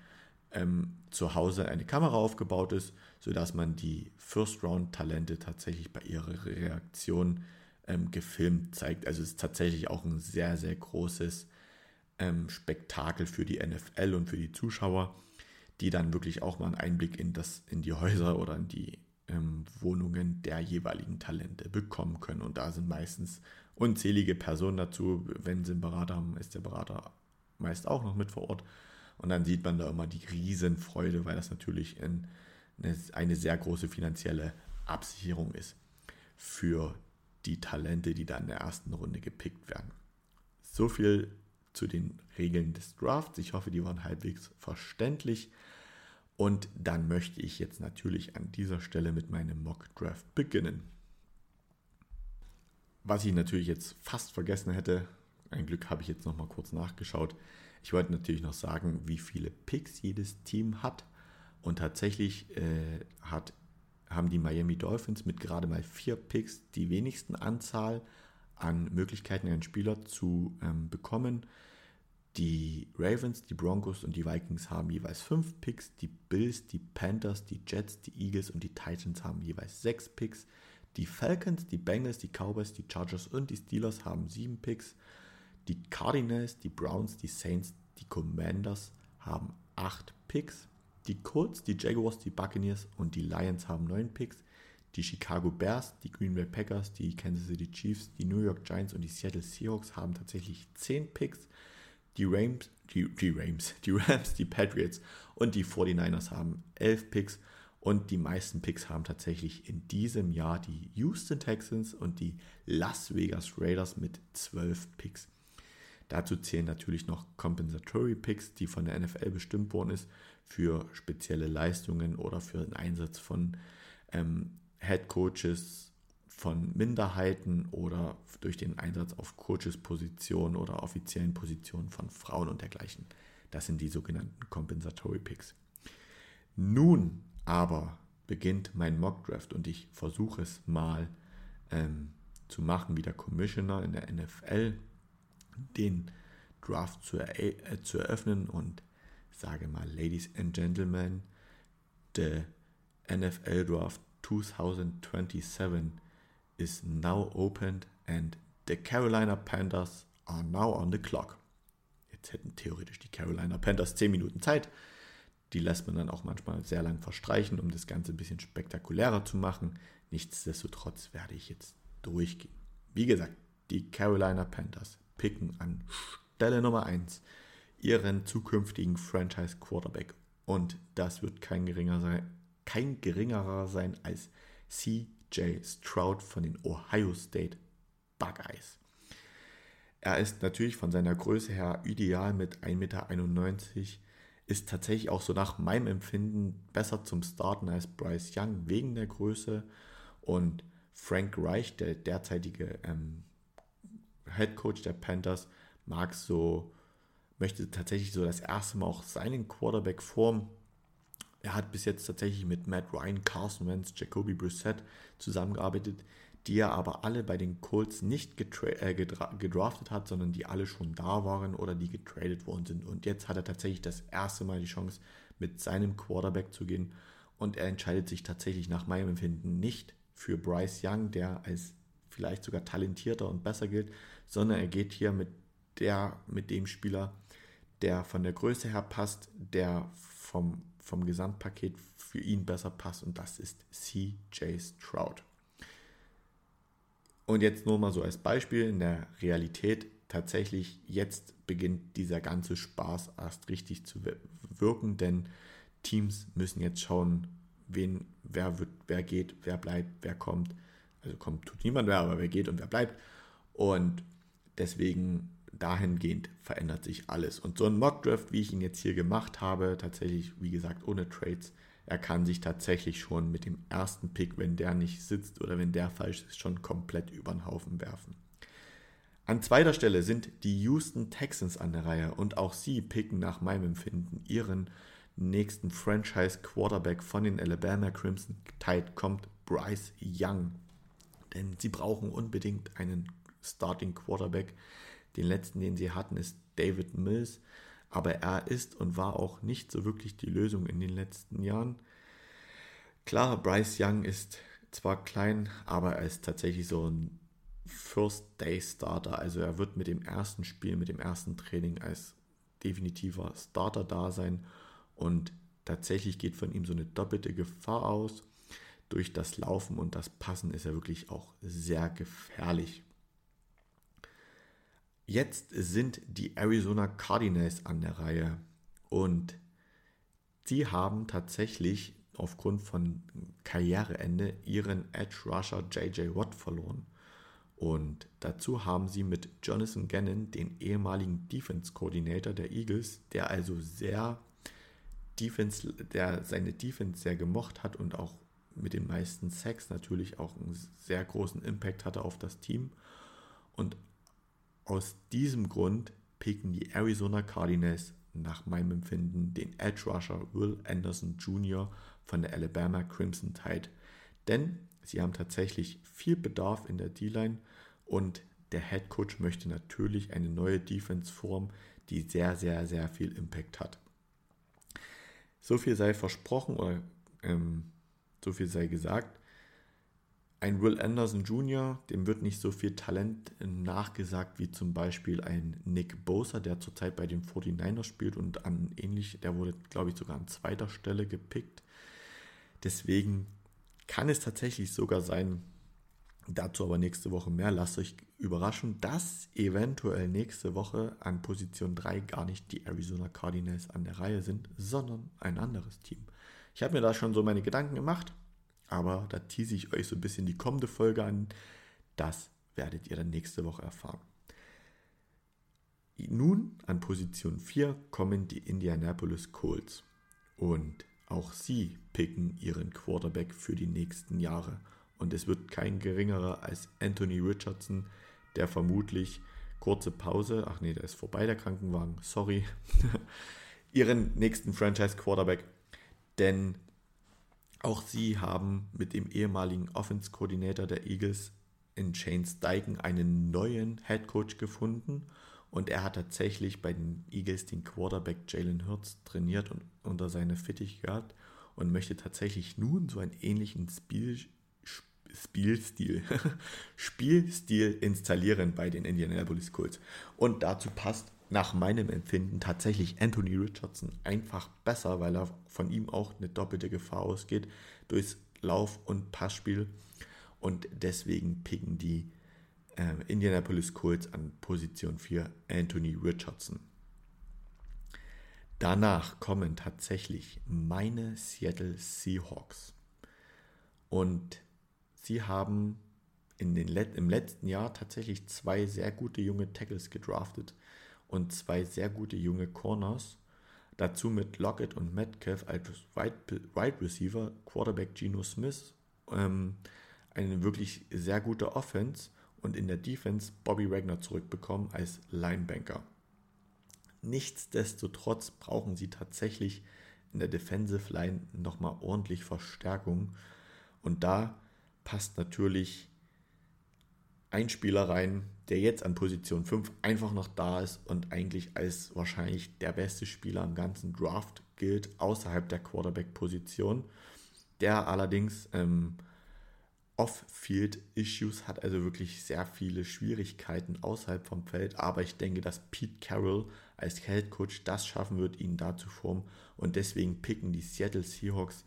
ähm, zu Hause eine Kamera aufgebaut ist, sodass man die First-Round-Talente tatsächlich bei ihrer Reaktion ähm, gefilmt zeigt. Also es ist tatsächlich auch ein sehr, sehr großes ähm, Spektakel für die NFL und für die Zuschauer, die dann wirklich auch mal einen Einblick in, das, in die Häuser oder in die ähm, Wohnungen der jeweiligen Talente bekommen können. Und da sind meistens unzählige Personen dazu. Wenn sie einen Berater haben, ist der Berater meist auch noch mit vor Ort Und dann sieht man da immer die Riesenfreude, weil das natürlich in, eine, eine sehr große finanzielle Absicherung ist für die Talente, die da in der ersten Runde gepickt werden. So viel zu den Regeln des Drafts. Ich hoffe, die waren halbwegs verständlich. Und dann möchte ich jetzt natürlich an dieser Stelle mit meinem Mock Draft beginnen. Was ich natürlich jetzt fast vergessen hätte, ein Glück habe ich jetzt noch mal kurz nachgeschaut. Ich wollte natürlich noch sagen, wie viele Picks jedes Team hat. Und tatsächlich äh, hat, haben die Miami Dolphins mit gerade mal vier Picks die wenigsten Anzahl an Möglichkeiten, einen Spieler zu ähm, bekommen. Die Ravens, die Broncos und die Vikings haben jeweils fünf Picks. Die Bills, die Panthers, die Jets, die Eagles und die Titans haben jeweils sechs Picks. Die Falcons, die Bengals, die Cowboys, die Chargers und die Steelers haben sieben Picks. Die Cardinals, die Browns, die Saints, die Commanders haben acht Picks. Die Colts, die Jaguars, die Buccaneers und die Lions haben neun Picks. Die Chicago Bears, die Green Bay Packers, die Kansas City Chiefs, die New York Giants und die Seattle Seahawks haben tatsächlich zehn Picks. Die Rams, die, die Rams, die Rams, die Patriots und die 49ers haben 11 Picks und die meisten Picks haben tatsächlich in diesem Jahr die Houston Texans und die Las Vegas Raiders mit 12 Picks. Dazu zählen natürlich noch Compensatory Picks, die von der NFL bestimmt worden ist für spezielle Leistungen oder für den Einsatz von ähm, Head Coaches von Minderheiten oder durch den Einsatz auf Coaches-Positionen oder offiziellen Positionen von Frauen und dergleichen. Das sind die sogenannten Compensatory Picks. Nun aber beginnt mein Mock Draft und ich versuche es mal ähm, zu machen wie der Commissioner in der NFL, den Draft zu, er äh, zu eröffnen und sage mal, Ladies and Gentlemen, the NFL Draft 2027 is now opened and the Carolina Panthers are now on the clock. Jetzt hätten theoretisch die Carolina Panthers 10 Minuten Zeit. Die lässt man dann auch manchmal sehr lang verstreichen, um das Ganze ein bisschen spektakulärer zu machen. Nichtsdestotrotz werde ich jetzt durchgehen. Wie gesagt, die Carolina Panthers picken an Stelle Nummer 1 ihren zukünftigen Franchise Quarterback. Und das wird kein, geringer sein, kein geringerer sein als C. J. Stroud von den Ohio State Buckeyes. Er ist natürlich von seiner Größe her ideal mit 1,91 Meter, ist tatsächlich auch so nach meinem Empfinden besser zum Starten als Bryce Young wegen der Größe und Frank Reich, der derzeitige ähm, Head Coach der Panthers, mag so, möchte tatsächlich so das erste Mal auch seinen Quarterback formen er hat bis jetzt tatsächlich mit Matt Ryan, Carson Wentz, Jacoby Brissett zusammengearbeitet, die er aber alle bei den Colts nicht äh, gedraftet hat, sondern die alle schon da waren oder die getradet worden sind. Und jetzt hat er tatsächlich das erste Mal die Chance, mit seinem Quarterback zu gehen. Und er entscheidet sich tatsächlich nach meinem Empfinden nicht für Bryce Young, der als vielleicht sogar talentierter und besser gilt, sondern er geht hier mit der, mit dem Spieler, der von der Größe her passt, der vom vom Gesamtpaket für ihn besser passt und das ist CJ Stroud. Und jetzt nur mal so als Beispiel in der Realität tatsächlich jetzt beginnt dieser ganze Spaß erst richtig zu wirken, denn Teams müssen jetzt schauen, wen, wer wird, wer geht, wer bleibt, wer kommt. Also kommt tut niemand mehr, aber wer geht und wer bleibt. Und deswegen dahingehend verändert sich alles. Und so ein Mock-Draft, wie ich ihn jetzt hier gemacht habe, tatsächlich, wie gesagt, ohne Trades, er kann sich tatsächlich schon mit dem ersten Pick, wenn der nicht sitzt oder wenn der falsch ist, schon komplett über den Haufen werfen. An zweiter Stelle sind die Houston Texans an der Reihe und auch sie picken nach meinem Empfinden ihren nächsten Franchise Quarterback von den Alabama Crimson Tide kommt Bryce Young. Denn sie brauchen unbedingt einen Starting Quarterback, den letzten, den sie hatten, ist David Mills. Aber er ist und war auch nicht so wirklich die Lösung in den letzten Jahren. Klar, Bryce Young ist zwar klein, aber er ist tatsächlich so ein First-Day-Starter. Also er wird mit dem ersten Spiel, mit dem ersten Training als definitiver Starter da sein. Und tatsächlich geht von ihm so eine doppelte Gefahr aus. Durch das Laufen und das Passen ist er wirklich auch sehr gefährlich. Jetzt sind die Arizona Cardinals an der Reihe. Und sie haben tatsächlich aufgrund von Karriereende ihren Edge Rusher JJ Watt verloren. Und dazu haben sie mit Jonathan Gannon, den ehemaligen Defense Coordinator der Eagles, der also sehr Defense, der seine Defense sehr gemocht hat und auch mit den meisten Sacks natürlich auch einen sehr großen Impact hatte auf das Team. Und aus diesem Grund picken die Arizona Cardinals nach meinem Empfinden den Edge Rusher Will Anderson Jr. von der Alabama Crimson Tide. Denn sie haben tatsächlich viel Bedarf in der D-Line und der Head Coach möchte natürlich eine neue Defense-Form, die sehr, sehr, sehr viel Impact hat. So viel sei versprochen oder ähm, so viel sei gesagt. Ein Will Anderson Jr., dem wird nicht so viel Talent nachgesagt wie zum Beispiel ein Nick Bosa, der zurzeit bei den 49ers spielt und an ähnlich, der wurde, glaube ich, sogar an zweiter Stelle gepickt. Deswegen kann es tatsächlich sogar sein, dazu aber nächste Woche mehr, lasst euch überraschen, dass eventuell nächste Woche an Position 3 gar nicht die Arizona Cardinals an der Reihe sind, sondern ein anderes Team. Ich habe mir da schon so meine Gedanken gemacht aber da tease ich euch so ein bisschen die kommende Folge an. Das werdet ihr dann nächste Woche erfahren. Nun an Position 4 kommen die Indianapolis Colts. Und auch sie picken ihren Quarterback für die nächsten Jahre. Und es wird kein geringerer als Anthony Richardson, der vermutlich kurze Pause, ach nee, der ist vorbei, der Krankenwagen, sorry, ihren nächsten Franchise Quarterback. Denn auch sie haben mit dem ehemaligen Offense Coordinator der Eagles in Shane Steichen einen neuen Head Coach gefunden und er hat tatsächlich bei den Eagles den Quarterback Jalen Hurts trainiert und unter seine Fittich gehabt und möchte tatsächlich nun so einen ähnlichen Spiel, Spielstil, Spielstil installieren bei den Indianapolis Colts. Und dazu passt nach meinem Empfinden tatsächlich Anthony Richardson einfach besser, weil er von ihm auch eine doppelte Gefahr ausgeht durchs Lauf- und Passspiel. Und deswegen picken die äh, Indianapolis Colts an Position 4 Anthony Richardson. Danach kommen tatsächlich meine Seattle Seahawks. Und sie haben in den Let im letzten Jahr tatsächlich zwei sehr gute junge Tackles gedraftet und zwei sehr gute junge Corners. Dazu mit Lockett und Metcalf als Wide Receiver, Quarterback Geno Smith, ähm, eine wirklich sehr gute Offense und in der Defense Bobby Wagner zurückbekommen als Linebanker. Nichtsdestotrotz brauchen sie tatsächlich in der Defensive Line nochmal ordentlich Verstärkung. Und da passt natürlich ein Spieler rein, der jetzt an Position 5 einfach noch da ist und eigentlich als wahrscheinlich der beste Spieler im ganzen Draft gilt, außerhalb der Quarterback-Position. Der allerdings ähm, Off-Field-Issues hat, also wirklich sehr viele Schwierigkeiten außerhalb vom Feld. Aber ich denke, dass Pete Carroll als Head Coach das schaffen wird, ihn da zu formen. Und deswegen picken die Seattle Seahawks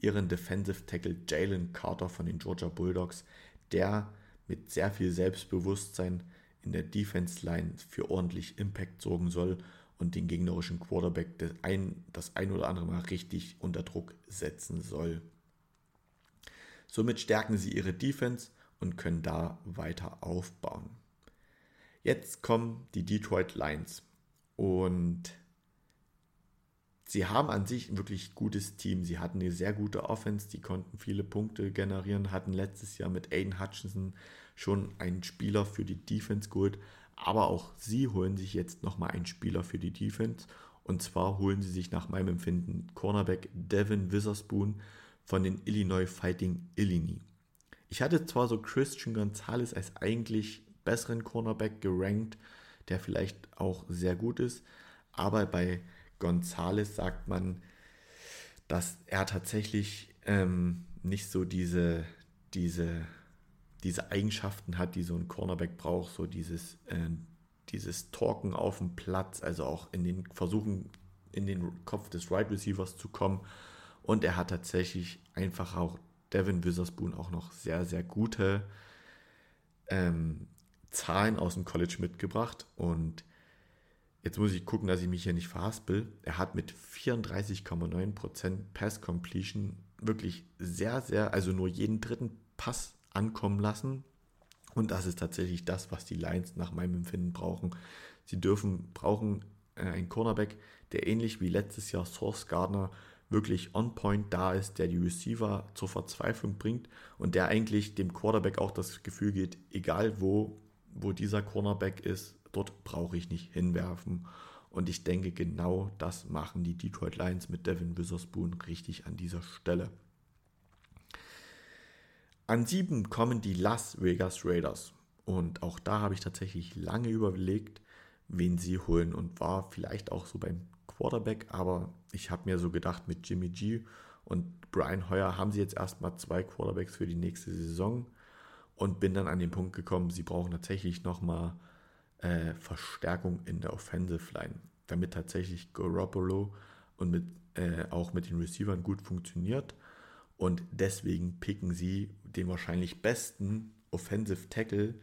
ihren Defensive Tackle Jalen Carter von den Georgia Bulldogs, der mit sehr viel Selbstbewusstsein in der Defense Line für ordentlich Impact sorgen soll und den gegnerischen Quarterback das ein, das ein oder andere Mal richtig unter Druck setzen soll. Somit stärken sie ihre Defense und können da weiter aufbauen. Jetzt kommen die Detroit Lions und sie haben an sich ein wirklich gutes Team. Sie hatten eine sehr gute Offense, die konnten viele Punkte generieren, hatten letztes Jahr mit Aiden Hutchinson schon einen Spieler für die Defense geholt, aber auch sie holen sich jetzt nochmal einen Spieler für die Defense. Und zwar holen sie sich nach meinem Empfinden Cornerback Devin Witherspoon von den Illinois Fighting Illini. Ich hatte zwar so Christian Gonzalez als eigentlich besseren Cornerback gerankt, der vielleicht auch sehr gut ist, aber bei Gonzalez sagt man, dass er tatsächlich ähm, nicht so diese, diese diese Eigenschaften hat, die so ein Cornerback braucht, so dieses, äh, dieses Talken auf dem Platz, also auch in den Versuchen, in den Kopf des Right Receivers zu kommen. Und er hat tatsächlich einfach auch Devin Witherspoon auch noch sehr, sehr gute ähm, Zahlen aus dem College mitgebracht. Und jetzt muss ich gucken, dass ich mich hier nicht verhaspel. Er hat mit 34,9% Pass Completion wirklich sehr, sehr, also nur jeden dritten Pass ankommen lassen. Und das ist tatsächlich das, was die Lions nach meinem Empfinden brauchen. Sie dürfen, brauchen äh, einen Cornerback, der ähnlich wie letztes Jahr Source Gardner wirklich on point da ist, der die Receiver zur Verzweiflung bringt und der eigentlich dem Quarterback auch das Gefühl geht, egal wo, wo dieser Cornerback ist, dort brauche ich nicht hinwerfen. Und ich denke, genau das machen die Detroit Lions mit Devin Witherspoon richtig an dieser Stelle. An sieben kommen die Las Vegas Raiders. Und auch da habe ich tatsächlich lange überlegt, wen sie holen und war vielleicht auch so beim Quarterback, aber ich habe mir so gedacht, mit Jimmy G und Brian Hoyer haben sie jetzt erstmal zwei Quarterbacks für die nächste Saison und bin dann an den Punkt gekommen, sie brauchen tatsächlich nochmal äh, Verstärkung in der Offensive Line, damit tatsächlich Garoppolo und mit, äh, auch mit den Receivern gut funktioniert. Und deswegen picken sie den wahrscheinlich besten Offensive Tackle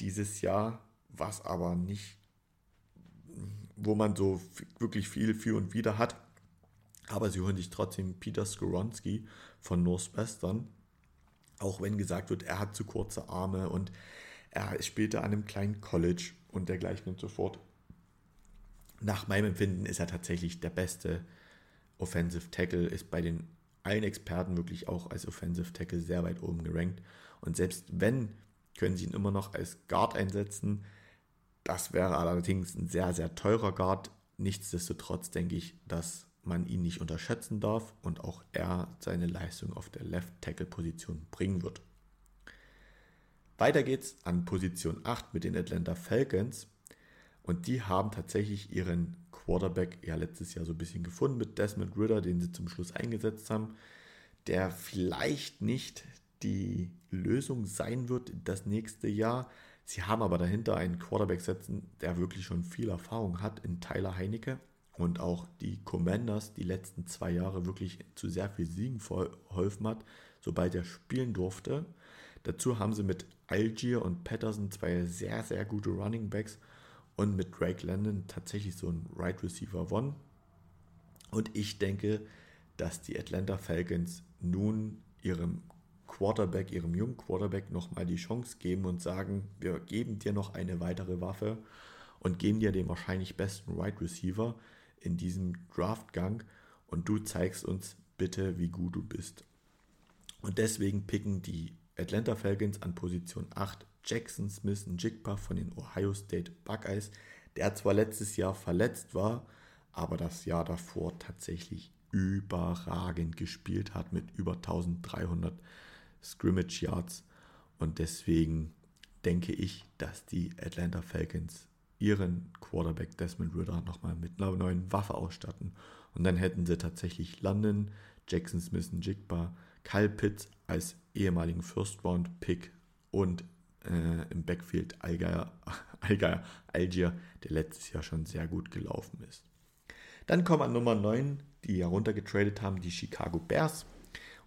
dieses Jahr, was aber nicht, wo man so wirklich viel für und wieder hat. Aber sie holen sich trotzdem Peter Skoronski von Northwestern. Auch wenn gesagt wird, er hat zu kurze Arme und er spielte an einem kleinen College und dergleichen und so fort. Nach meinem Empfinden ist er tatsächlich der beste Offensive Tackle, ist bei den allen Experten wirklich auch als Offensive Tackle sehr weit oben gerankt. Und selbst wenn, können sie ihn immer noch als Guard einsetzen. Das wäre allerdings ein sehr, sehr teurer Guard. Nichtsdestotrotz denke ich, dass man ihn nicht unterschätzen darf und auch er seine Leistung auf der Left Tackle Position bringen wird. Weiter geht's an Position 8 mit den Atlanta Falcons. Und die haben tatsächlich ihren Quarterback ja letztes Jahr so ein bisschen gefunden mit Desmond Ritter, den sie zum Schluss eingesetzt haben, der vielleicht nicht die Lösung sein wird das nächste Jahr. Sie haben aber dahinter einen Quarterback setzen, der wirklich schon viel Erfahrung hat in Tyler Heinecke und auch die Commanders die letzten zwei Jahre wirklich zu sehr viel Siegen verholfen hat, sobald er spielen durfte. Dazu haben sie mit Algier und Patterson zwei sehr, sehr gute Running Backs und mit Drake Landon tatsächlich so ein Right Receiver One. Und ich denke, dass die Atlanta Falcons nun ihrem Quarterback, ihrem jungen Quarterback nochmal die Chance geben und sagen, wir geben dir noch eine weitere Waffe und geben dir den wahrscheinlich besten Right Receiver in diesem Draftgang und du zeigst uns bitte, wie gut du bist. Und deswegen picken die Atlanta Falcons an Position 8 Jackson Smith Njigba von den Ohio State Buckeyes, der zwar letztes Jahr verletzt war, aber das Jahr davor tatsächlich überragend gespielt hat mit über 1300 Scrimmage Yards. Und deswegen denke ich, dass die Atlanta Falcons ihren Quarterback Desmond Ritter nochmal mit einer neuen Waffe ausstatten. Und dann hätten sie tatsächlich London, Jackson Smith Njigba, Kyle Pitts als ehemaligen First-Round-Pick und äh, im Backfield Algier, Algier, der letztes Jahr schon sehr gut gelaufen ist. Dann kommen an Nummer 9, die heruntergetradet haben, die Chicago Bears.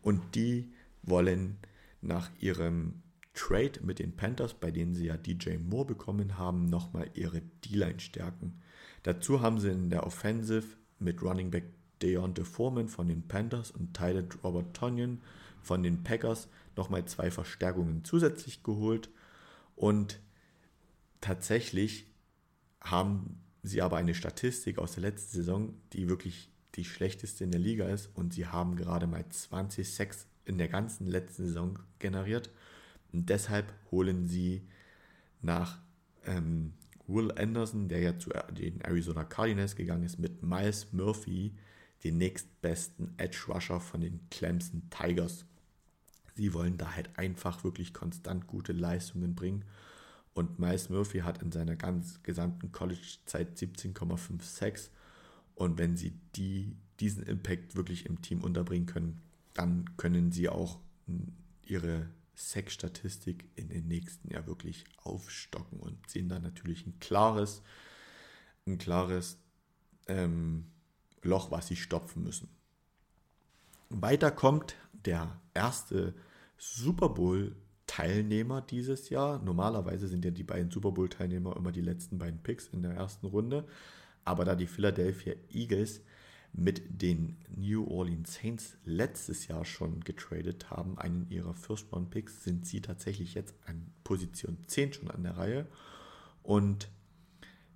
Und die wollen nach ihrem Trade mit den Panthers, bei denen sie ja DJ Moore bekommen haben, nochmal ihre D-Line stärken. Dazu haben sie in der Offensive mit Running Back Deontay Foreman von den Panthers und Tyler Robert Tonyan von den Packers nochmal zwei Verstärkungen zusätzlich geholt. Und tatsächlich haben sie aber eine Statistik aus der letzten Saison, die wirklich die schlechteste in der Liga ist. Und sie haben gerade mal 20 Sex in der ganzen letzten Saison generiert. Und deshalb holen sie nach ähm, Will Anderson, der ja zu den Arizona Cardinals gegangen ist, mit Miles Murphy den nächstbesten Edge Rusher von den Clemson Tigers. Sie wollen da halt einfach wirklich konstant gute Leistungen bringen. Und Miles Murphy hat in seiner ganz gesamten College-Zeit 17,56. Und wenn sie die, diesen Impact wirklich im Team unterbringen können, dann können sie auch ihre Sack-Statistik in den nächsten Jahr wirklich aufstocken und sehen dann natürlich ein klares, ein klares ähm, Loch, was sie stopfen müssen. Weiter kommt der erste Super Bowl Teilnehmer dieses Jahr. Normalerweise sind ja die beiden Super Bowl-Teilnehmer immer die letzten beiden Picks in der ersten Runde. Aber da die Philadelphia Eagles mit den New Orleans Saints letztes Jahr schon getradet haben, einen ihrer First-Round-Picks, sind sie tatsächlich jetzt an Position 10 schon an der Reihe. Und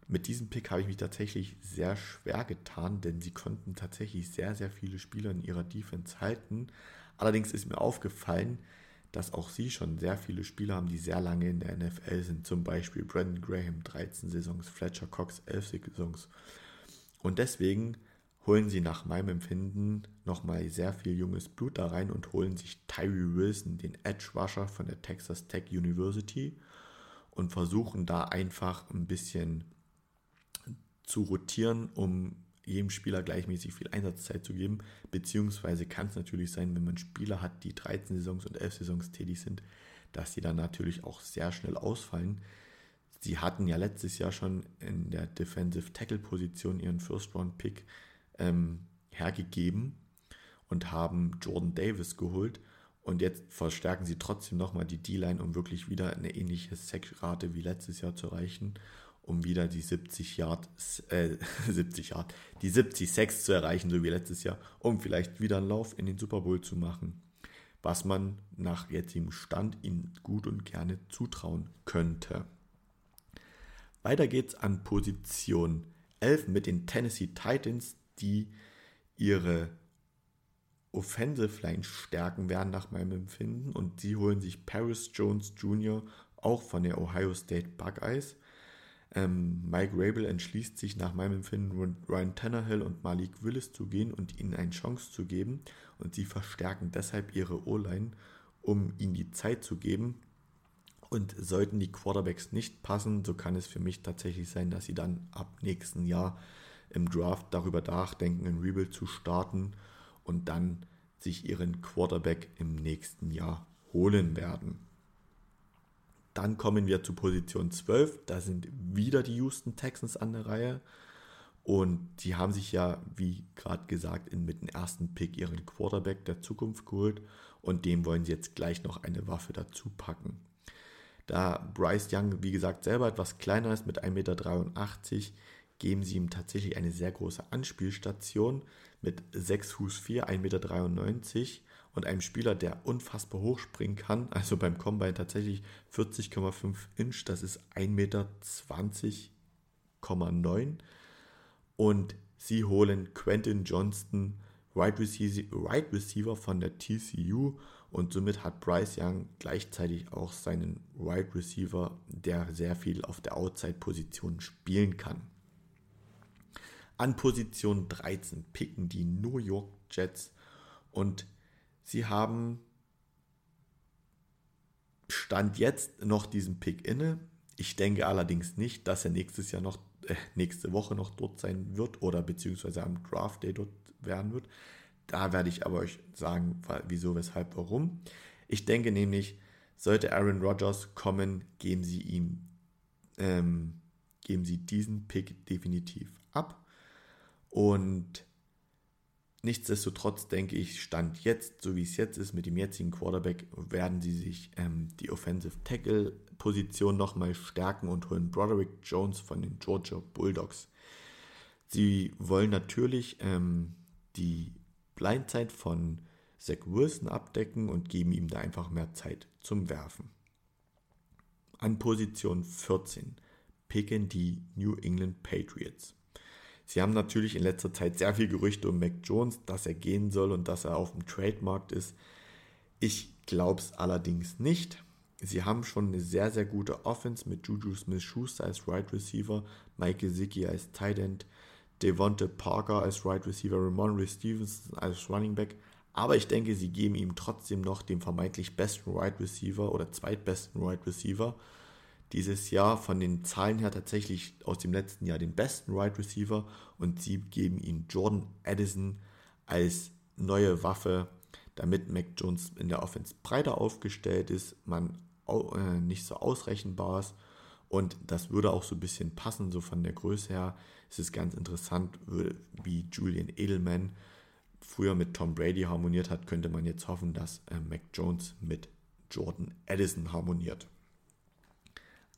mit diesem Pick habe ich mich tatsächlich sehr schwer getan, denn sie konnten tatsächlich sehr, sehr viele Spieler in ihrer Defense halten. Allerdings ist mir aufgefallen, dass auch sie schon sehr viele Spieler haben, die sehr lange in der NFL sind. Zum Beispiel Brandon Graham 13 Saisons, Fletcher Cox 11 Saisons. Und deswegen holen sie nach meinem Empfinden nochmal sehr viel junges Blut da rein und holen sich Tyree Wilson, den Edge Rusher von der Texas Tech University und versuchen da einfach ein bisschen zu rotieren, um jedem Spieler gleichmäßig viel Einsatzzeit zu geben. Beziehungsweise kann es natürlich sein, wenn man Spieler hat, die 13 Saisons und 11 Saisons tätig sind, dass sie dann natürlich auch sehr schnell ausfallen. Sie hatten ja letztes Jahr schon in der Defensive Tackle Position ihren First Round Pick ähm, hergegeben und haben Jordan Davis geholt. Und jetzt verstärken sie trotzdem nochmal die D-Line, um wirklich wieder eine ähnliche Sackrate wie letztes Jahr zu erreichen um wieder die 70 Yard, äh, 70 Yard, die 70 Sacks zu erreichen, so wie letztes Jahr, um vielleicht wieder einen Lauf in den Super Bowl zu machen. Was man nach jetzigem Stand ihnen gut und gerne zutrauen könnte. Weiter geht's an Position 11 mit den Tennessee Titans, die ihre Offensive Line stärken werden nach meinem Empfinden und sie holen sich Paris Jones Jr. auch von der Ohio State Buckeyes ähm, Mike Rabel entschließt sich nach meinem Empfinden, Ryan Tannehill und Malik Willis zu gehen und ihnen eine Chance zu geben. Und sie verstärken deshalb ihre O-Line, um ihnen die Zeit zu geben. Und sollten die Quarterbacks nicht passen, so kann es für mich tatsächlich sein, dass sie dann ab nächsten Jahr im Draft darüber nachdenken, ein Rebuild zu starten und dann sich ihren Quarterback im nächsten Jahr holen werden. Dann kommen wir zu Position 12. Da sind wieder die Houston Texans an der Reihe. Und die haben sich ja, wie gerade gesagt, mit dem ersten Pick ihren Quarterback der Zukunft geholt. Und dem wollen sie jetzt gleich noch eine Waffe dazu packen. Da Bryce Young, wie gesagt, selber etwas kleiner ist mit 1,83 Meter, geben sie ihm tatsächlich eine sehr große Anspielstation mit 6 Fuß 4, 1,93 Meter und einem Spieler, der unfassbar hoch springen kann, also beim Combine tatsächlich 40,5 Inch, das ist 1,20 Meter und sie holen Quentin Johnston, Wide Receiver von der TCU und somit hat Bryce Young gleichzeitig auch seinen Wide Receiver, der sehr viel auf der Outside-Position spielen kann. An Position 13 picken die New York Jets und Sie haben Stand jetzt noch diesen Pick inne. Ich denke allerdings nicht, dass er nächstes Jahr noch, äh, nächste Woche noch dort sein wird oder beziehungsweise am Draft Day dort werden wird. Da werde ich aber euch sagen, wieso, weshalb, warum. Ich denke nämlich, sollte Aaron Rodgers kommen, geben Sie ihm, ähm, geben Sie diesen Pick definitiv ab. Und Nichtsdestotrotz denke ich, Stand jetzt, so wie es jetzt ist, mit dem jetzigen Quarterback, werden sie sich ähm, die Offensive Tackle Position nochmal stärken und holen Broderick Jones von den Georgia Bulldogs. Sie wollen natürlich ähm, die Blindzeit von Zach Wilson abdecken und geben ihm da einfach mehr Zeit zum Werfen. An Position 14 picken die New England Patriots. Sie haben natürlich in letzter Zeit sehr viel Gerüchte um Mac Jones, dass er gehen soll und dass er auf dem Trademarkt ist. Ich glaube es allerdings nicht. Sie haben schon eine sehr, sehr gute Offense mit Juju Smith-Schuster als Right Receiver, Michael Zicki als Tight End, Devonte Parker als Right Receiver, Ramon Stevenson als Running Back. Aber ich denke, sie geben ihm trotzdem noch den vermeintlich besten Right Receiver oder zweitbesten Right Receiver dieses Jahr von den Zahlen her tatsächlich aus dem letzten Jahr den besten Wide right Receiver und sie geben ihm Jordan Addison als neue Waffe, damit Mac Jones in der Offense breiter aufgestellt ist, man äh, nicht so ausrechenbar ist und das würde auch so ein bisschen passen, so von der Größe her. Es ist ganz interessant, wie Julian Edelman früher mit Tom Brady harmoniert hat, könnte man jetzt hoffen, dass äh, Mac Jones mit Jordan Addison harmoniert.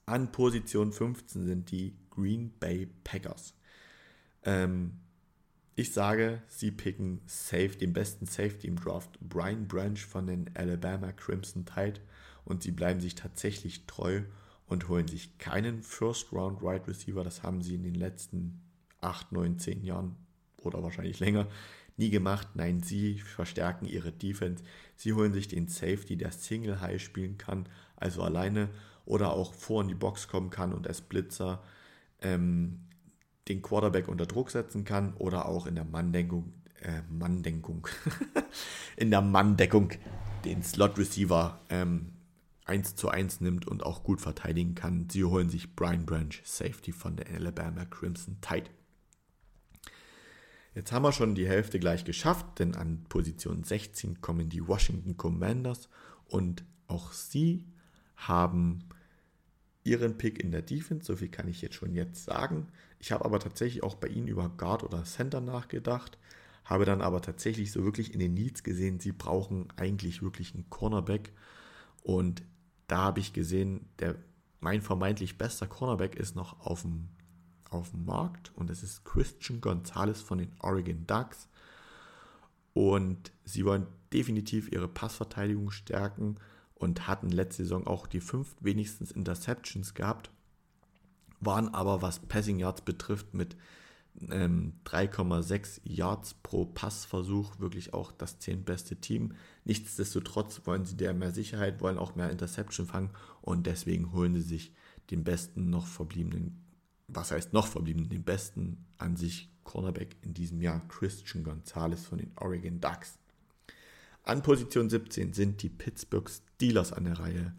An Position 15 sind die Green Bay Packers. Ähm, ich sage, sie picken safe, den besten Safety im Draft, Brian Branch von den Alabama Crimson Tide und sie bleiben sich tatsächlich treu und holen sich keinen First Round Wide Receiver. Das haben sie in den letzten 8, 9, 10 Jahren oder wahrscheinlich länger nie gemacht. Nein, sie verstärken ihre Defense. Sie holen sich den Safety, der Single High spielen kann, also alleine oder auch vor in die Box kommen kann und als Blitzer ähm, den Quarterback unter Druck setzen kann oder auch in der Manndeckung, äh, Manndeckung, in der Manndeckung den Slot Receiver ähm, 1 zu 1 nimmt und auch gut verteidigen kann. Sie holen sich Brian Branch, Safety von der Alabama Crimson Tide. Jetzt haben wir schon die Hälfte gleich geschafft, denn an Position 16 kommen die Washington Commanders und auch sie haben ihren Pick in der Defense, so viel kann ich jetzt schon jetzt sagen. Ich habe aber tatsächlich auch bei ihnen über Guard oder Center nachgedacht, habe dann aber tatsächlich so wirklich in den Needs gesehen, sie brauchen eigentlich wirklich einen Cornerback und da habe ich gesehen, der mein vermeintlich bester Cornerback ist noch auf dem auf dem Markt und das ist Christian Gonzalez von den Oregon Ducks. Und sie wollen definitiv ihre Passverteidigung stärken und hatten letzte Saison auch die fünf wenigstens Interceptions gehabt, waren aber, was Passing Yards betrifft, mit ähm, 3,6 Yards pro Passversuch wirklich auch das zehnbeste Team. Nichtsdestotrotz wollen sie der mehr Sicherheit, wollen auch mehr Interception fangen und deswegen holen sie sich den besten noch verbliebenen was heißt noch verblieben, den besten an sich Cornerback in diesem Jahr, Christian Gonzalez von den Oregon Ducks. An Position 17 sind die Pittsburgh Steelers an der Reihe.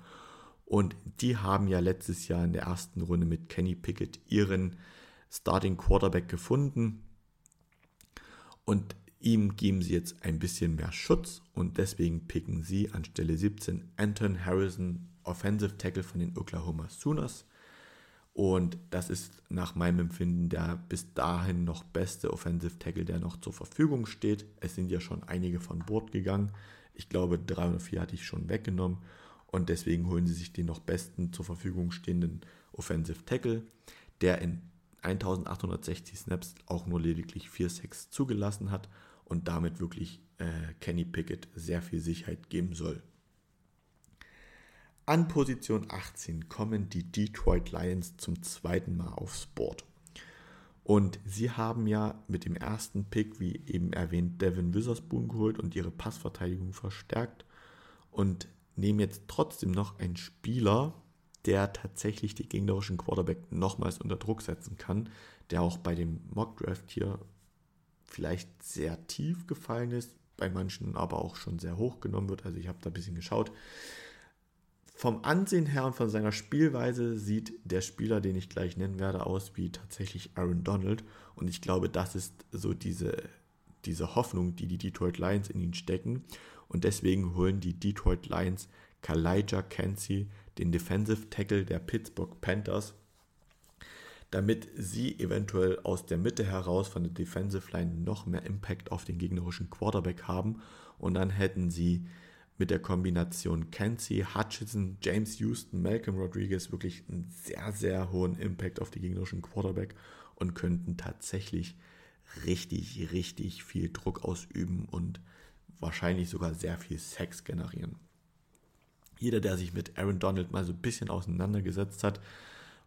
Und die haben ja letztes Jahr in der ersten Runde mit Kenny Pickett ihren Starting Quarterback gefunden. Und ihm geben sie jetzt ein bisschen mehr Schutz und deswegen picken sie an Stelle 17 Anton Harrison, Offensive Tackle von den Oklahoma Sooners. Und das ist nach meinem Empfinden der bis dahin noch beste Offensive Tackle, der noch zur Verfügung steht. Es sind ja schon einige von Bord gegangen. Ich glaube, drei oder vier hatte ich schon weggenommen. Und deswegen holen sie sich den noch besten zur Verfügung stehenden Offensive Tackle, der in 1860 Snaps auch nur lediglich 4 Sacks zugelassen hat und damit wirklich äh, Kenny Pickett sehr viel Sicherheit geben soll. An Position 18 kommen die Detroit Lions zum zweiten Mal aufs Board. Und sie haben ja mit dem ersten Pick, wie eben erwähnt, Devin Witherspoon geholt und ihre Passverteidigung verstärkt und nehmen jetzt trotzdem noch einen Spieler, der tatsächlich die gegnerischen Quarterback nochmals unter Druck setzen kann, der auch bei dem Mockdraft hier vielleicht sehr tief gefallen ist, bei manchen aber auch schon sehr hoch genommen wird. Also ich habe da ein bisschen geschaut vom Ansehen her und von seiner Spielweise sieht der Spieler, den ich gleich nennen werde, aus wie tatsächlich Aaron Donald. Und ich glaube, das ist so diese, diese Hoffnung, die die Detroit Lions in ihn stecken. Und deswegen holen die Detroit Lions Kalijah Kenzie, den Defensive Tackle der Pittsburgh Panthers, damit sie eventuell aus der Mitte heraus von der Defensive Line noch mehr Impact auf den gegnerischen Quarterback haben. Und dann hätten sie mit der Kombination Kenzie, Hutchinson, James Houston, Malcolm Rodriguez wirklich einen sehr, sehr hohen Impact auf die gegnerischen Quarterback und könnten tatsächlich richtig, richtig viel Druck ausüben und wahrscheinlich sogar sehr viel Sex generieren. Jeder, der sich mit Aaron Donald mal so ein bisschen auseinandergesetzt hat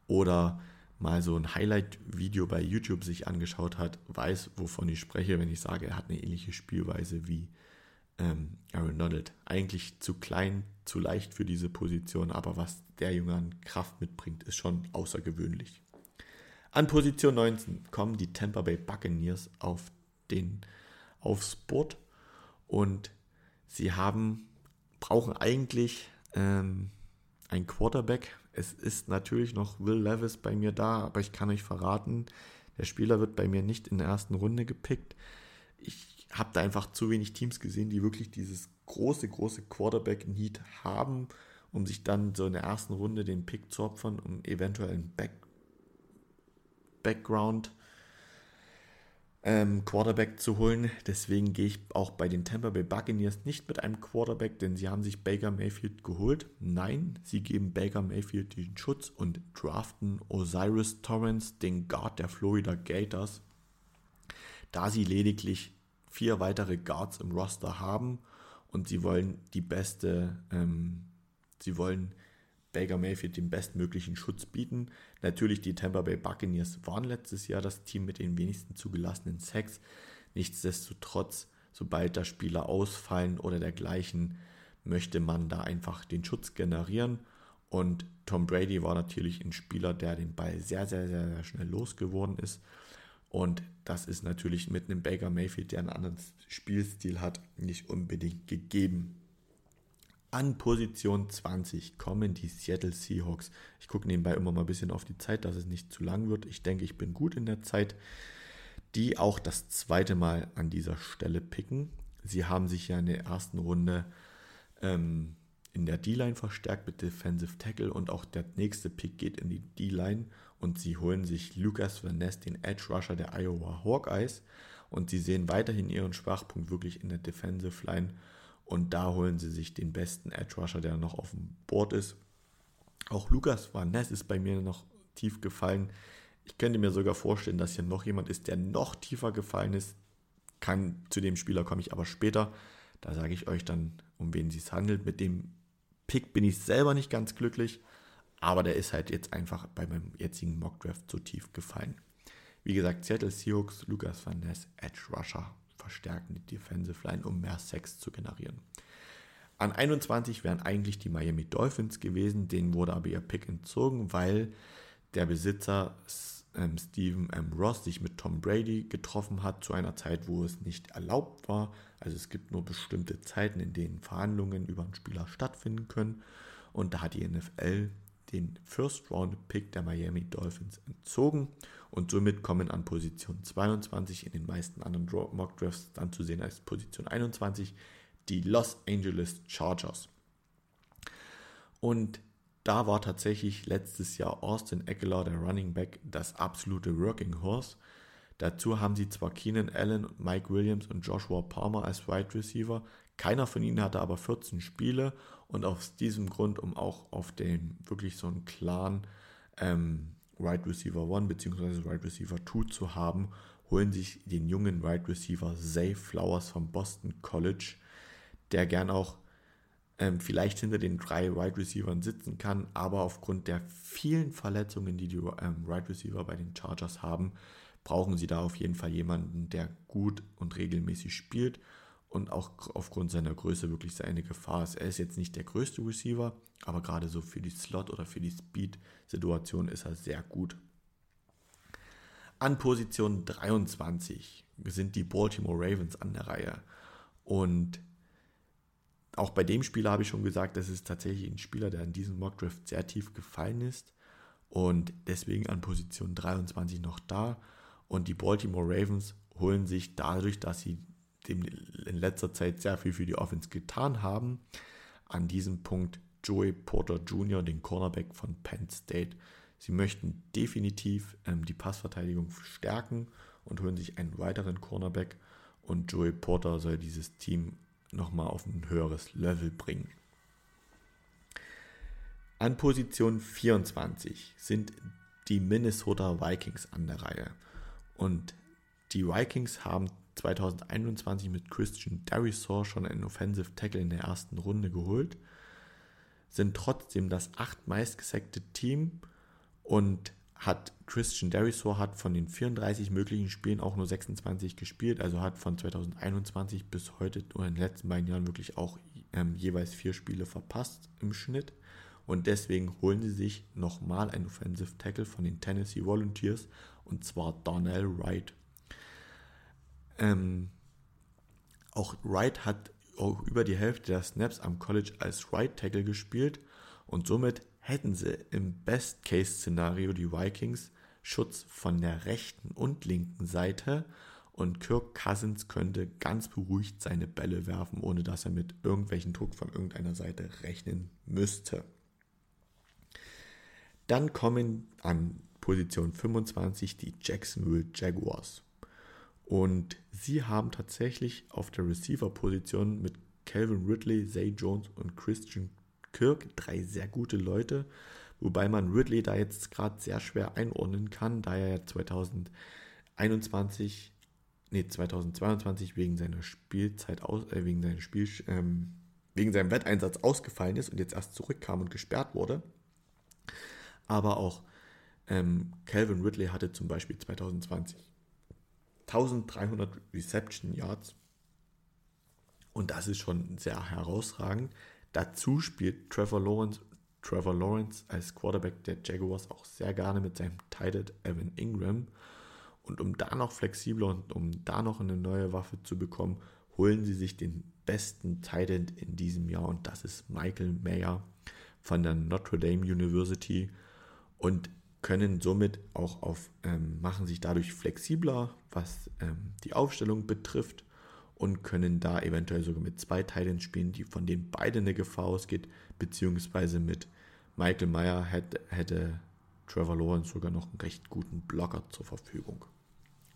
oder mal so ein Highlight-Video bei YouTube sich angeschaut hat, weiß, wovon ich spreche, wenn ich sage, er hat eine ähnliche Spielweise wie ähm, Aaron Donald. Eigentlich zu klein, zu leicht für diese Position, aber was der Junge an Kraft mitbringt, ist schon außergewöhnlich. An Position 19 kommen die Tampa Bay Buccaneers auf den aufs Board und sie haben brauchen eigentlich ähm, ein Quarterback. Es ist natürlich noch Will Levis bei mir da, aber ich kann euch verraten, der Spieler wird bei mir nicht in der ersten Runde gepickt. Ich habe da einfach zu wenig Teams gesehen, die wirklich dieses große, große Quarterback-Need haben, um sich dann so in der ersten Runde den Pick zu opfern, um eventuell einen Back Background ähm, Quarterback zu holen. Deswegen gehe ich auch bei den Tampa Bay Buccaneers nicht mit einem Quarterback, denn sie haben sich Baker Mayfield geholt. Nein, sie geben Baker Mayfield den Schutz und draften Osiris Torrance, den Guard der Florida Gators, da sie lediglich vier weitere Guards im Roster haben und sie wollen die beste, ähm, sie wollen Baker Mayfield den bestmöglichen Schutz bieten. Natürlich, die Tampa Bay Buccaneers waren letztes Jahr das Team mit den wenigsten zugelassenen Sacks. Nichtsdestotrotz, sobald da Spieler ausfallen oder dergleichen, möchte man da einfach den Schutz generieren. Und Tom Brady war natürlich ein Spieler, der den Ball sehr, sehr, sehr, sehr schnell losgeworden ist. Und das ist natürlich mit einem Baker Mayfield, der einen anderen Spielstil hat, nicht unbedingt gegeben. An Position 20 kommen die Seattle Seahawks. Ich gucke nebenbei immer mal ein bisschen auf die Zeit, dass es nicht zu lang wird. Ich denke, ich bin gut in der Zeit. Die auch das zweite Mal an dieser Stelle picken. Sie haben sich ja in der ersten Runde ähm, in der D-Line verstärkt mit Defensive Tackle und auch der nächste Pick geht in die D-Line und sie holen sich Lucas Van Ness, den Edge Rusher der Iowa Hawkeyes und sie sehen weiterhin ihren Schwachpunkt wirklich in der Defensive Line und da holen sie sich den besten Edge Rusher, der noch auf dem Board ist. Auch Lukas Van Ness ist bei mir noch tief gefallen. Ich könnte mir sogar vorstellen, dass hier noch jemand ist, der noch tiefer gefallen ist. Kann, zu dem Spieler komme ich aber später. Da sage ich euch dann, um wen es handelt. Mit dem Pick bin ich selber nicht ganz glücklich, aber der ist halt jetzt einfach bei meinem jetzigen Mockdraft so tief gefallen. Wie gesagt, Seattle Seahawks, Lukas Van Ness, Edge Rusher verstärken die Defensive Line, um mehr Sex zu generieren. An 21 wären eigentlich die Miami Dolphins gewesen, denen wurde aber ihr Pick entzogen, weil der Besitzer ähm, Stephen M. Ross sich mit Tom Brady getroffen hat zu einer Zeit, wo es nicht erlaubt war. Also es gibt nur bestimmte Zeiten, in denen Verhandlungen über einen Spieler stattfinden können. Und da hat die NFL den First Round Pick der Miami Dolphins entzogen und somit kommen an Position 22 in den meisten anderen Mock Drafts dann zu sehen als Position 21 die Los Angeles Chargers. Und da war tatsächlich letztes Jahr Austin Eckler, der Running Back, das absolute Working Horse. Dazu haben sie zwar Keenan Allen, Mike Williams und Joshua Palmer als Wide Receiver. Keiner von ihnen hatte aber 14 Spiele und aus diesem Grund, um auch auf den wirklich so einen klaren ähm, Wide Receiver 1 bzw. Wide Receiver 2 zu haben, holen sich den jungen Wide Receiver Zay Flowers vom Boston College, der gern auch ähm, vielleicht hinter den drei Wide Receivern sitzen kann, aber aufgrund der vielen Verletzungen, die die ähm, Wide Receiver bei den Chargers haben, brauchen sie da auf jeden Fall jemanden, der gut und regelmäßig spielt und auch aufgrund seiner Größe wirklich seine Gefahr ist. Er ist jetzt nicht der größte Receiver, aber gerade so für die Slot- oder für die Speed-Situation ist er sehr gut. An Position 23 sind die Baltimore Ravens an der Reihe. Und auch bei dem Spieler habe ich schon gesagt, das ist tatsächlich ein Spieler, der in diesem Mockdraft sehr tief gefallen ist und deswegen an Position 23 noch da. Und die Baltimore Ravens holen sich dadurch, dass sie dem in letzter Zeit sehr viel für die Offense getan haben. An diesem Punkt Joey Porter Jr., den Cornerback von Penn State. Sie möchten definitiv ähm, die Passverteidigung stärken und holen sich einen weiteren Cornerback. Und Joey Porter soll dieses Team nochmal auf ein höheres Level bringen. An Position 24 sind die Minnesota Vikings an der Reihe. Und die Vikings haben 2021 mit Christian Darisor schon einen Offensive Tackle in der ersten Runde geholt, sind trotzdem das acht meistgesackte Team und hat Christian Darisor hat von den 34 möglichen Spielen auch nur 26 gespielt, also hat von 2021 bis heute oder in den letzten beiden Jahren wirklich auch ähm, jeweils vier Spiele verpasst im Schnitt. Und deswegen holen sie sich nochmal einen Offensive Tackle von den Tennessee Volunteers und zwar Darnell Wright. Ähm, auch Wright hat auch über die Hälfte der Snaps am College als Right Tackle gespielt und somit hätten sie im Best-Case-Szenario die Vikings Schutz von der rechten und linken Seite und Kirk Cousins könnte ganz beruhigt seine Bälle werfen, ohne dass er mit irgendwelchen Druck von irgendeiner Seite rechnen müsste. Dann kommen an Position 25 die Jacksonville Jaguars. Und sie haben tatsächlich auf der Receiver-Position mit Calvin Ridley, Zay Jones und Christian Kirk drei sehr gute Leute. Wobei man Ridley da jetzt gerade sehr schwer einordnen kann, da er 2021, nee, 2022 wegen seiner Spielzeit aus, äh, wegen seinem Spiel, ähm, wegen seinem Wetteinsatz ausgefallen ist und jetzt erst zurückkam und gesperrt wurde. Aber auch ähm, Calvin Ridley hatte zum Beispiel 2020 1300 Reception Yards und das ist schon sehr herausragend. Dazu spielt Trevor Lawrence, Trevor Lawrence als Quarterback der Jaguars auch sehr gerne mit seinem Tight Evan Ingram. Und um da noch flexibler und um da noch eine neue Waffe zu bekommen, holen sie sich den besten Tight in diesem Jahr und das ist Michael Mayer von der Notre Dame University und können somit auch auf, ähm, machen sich dadurch flexibler, was ähm, die Aufstellung betrifft und können da eventuell sogar mit zwei Teilen spielen, die von denen beide eine Gefahr ausgeht, beziehungsweise mit Michael Meyer hätte, hätte Trevor Lawrence sogar noch einen recht guten Blocker zur Verfügung.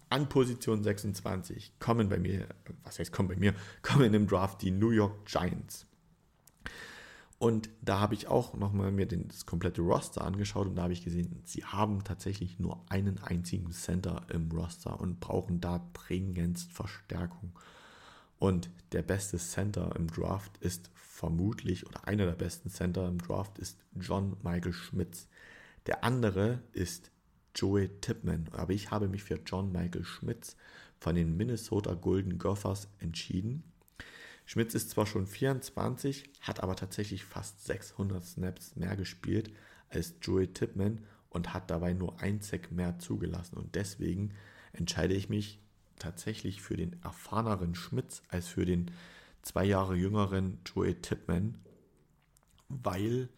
An Position 26 kommen bei mir, was heißt kommen bei mir, kommen dem Draft die New York Giants. Und da habe ich auch nochmal mir das komplette Roster angeschaut und da habe ich gesehen, sie haben tatsächlich nur einen einzigen Center im Roster und brauchen da dringendst Verstärkung. Und der beste Center im Draft ist vermutlich, oder einer der besten Center im Draft ist John Michael Schmitz. Der andere ist Joey Tipman. Aber ich habe mich für John Michael Schmitz von den Minnesota Golden Gophers entschieden. Schmitz ist zwar schon 24, hat aber tatsächlich fast 600 Snaps mehr gespielt als Joey Tipman und hat dabei nur ein Sack mehr zugelassen. Und deswegen entscheide ich mich tatsächlich für den erfahreneren Schmitz als für den zwei Jahre jüngeren Joey Tipman, weil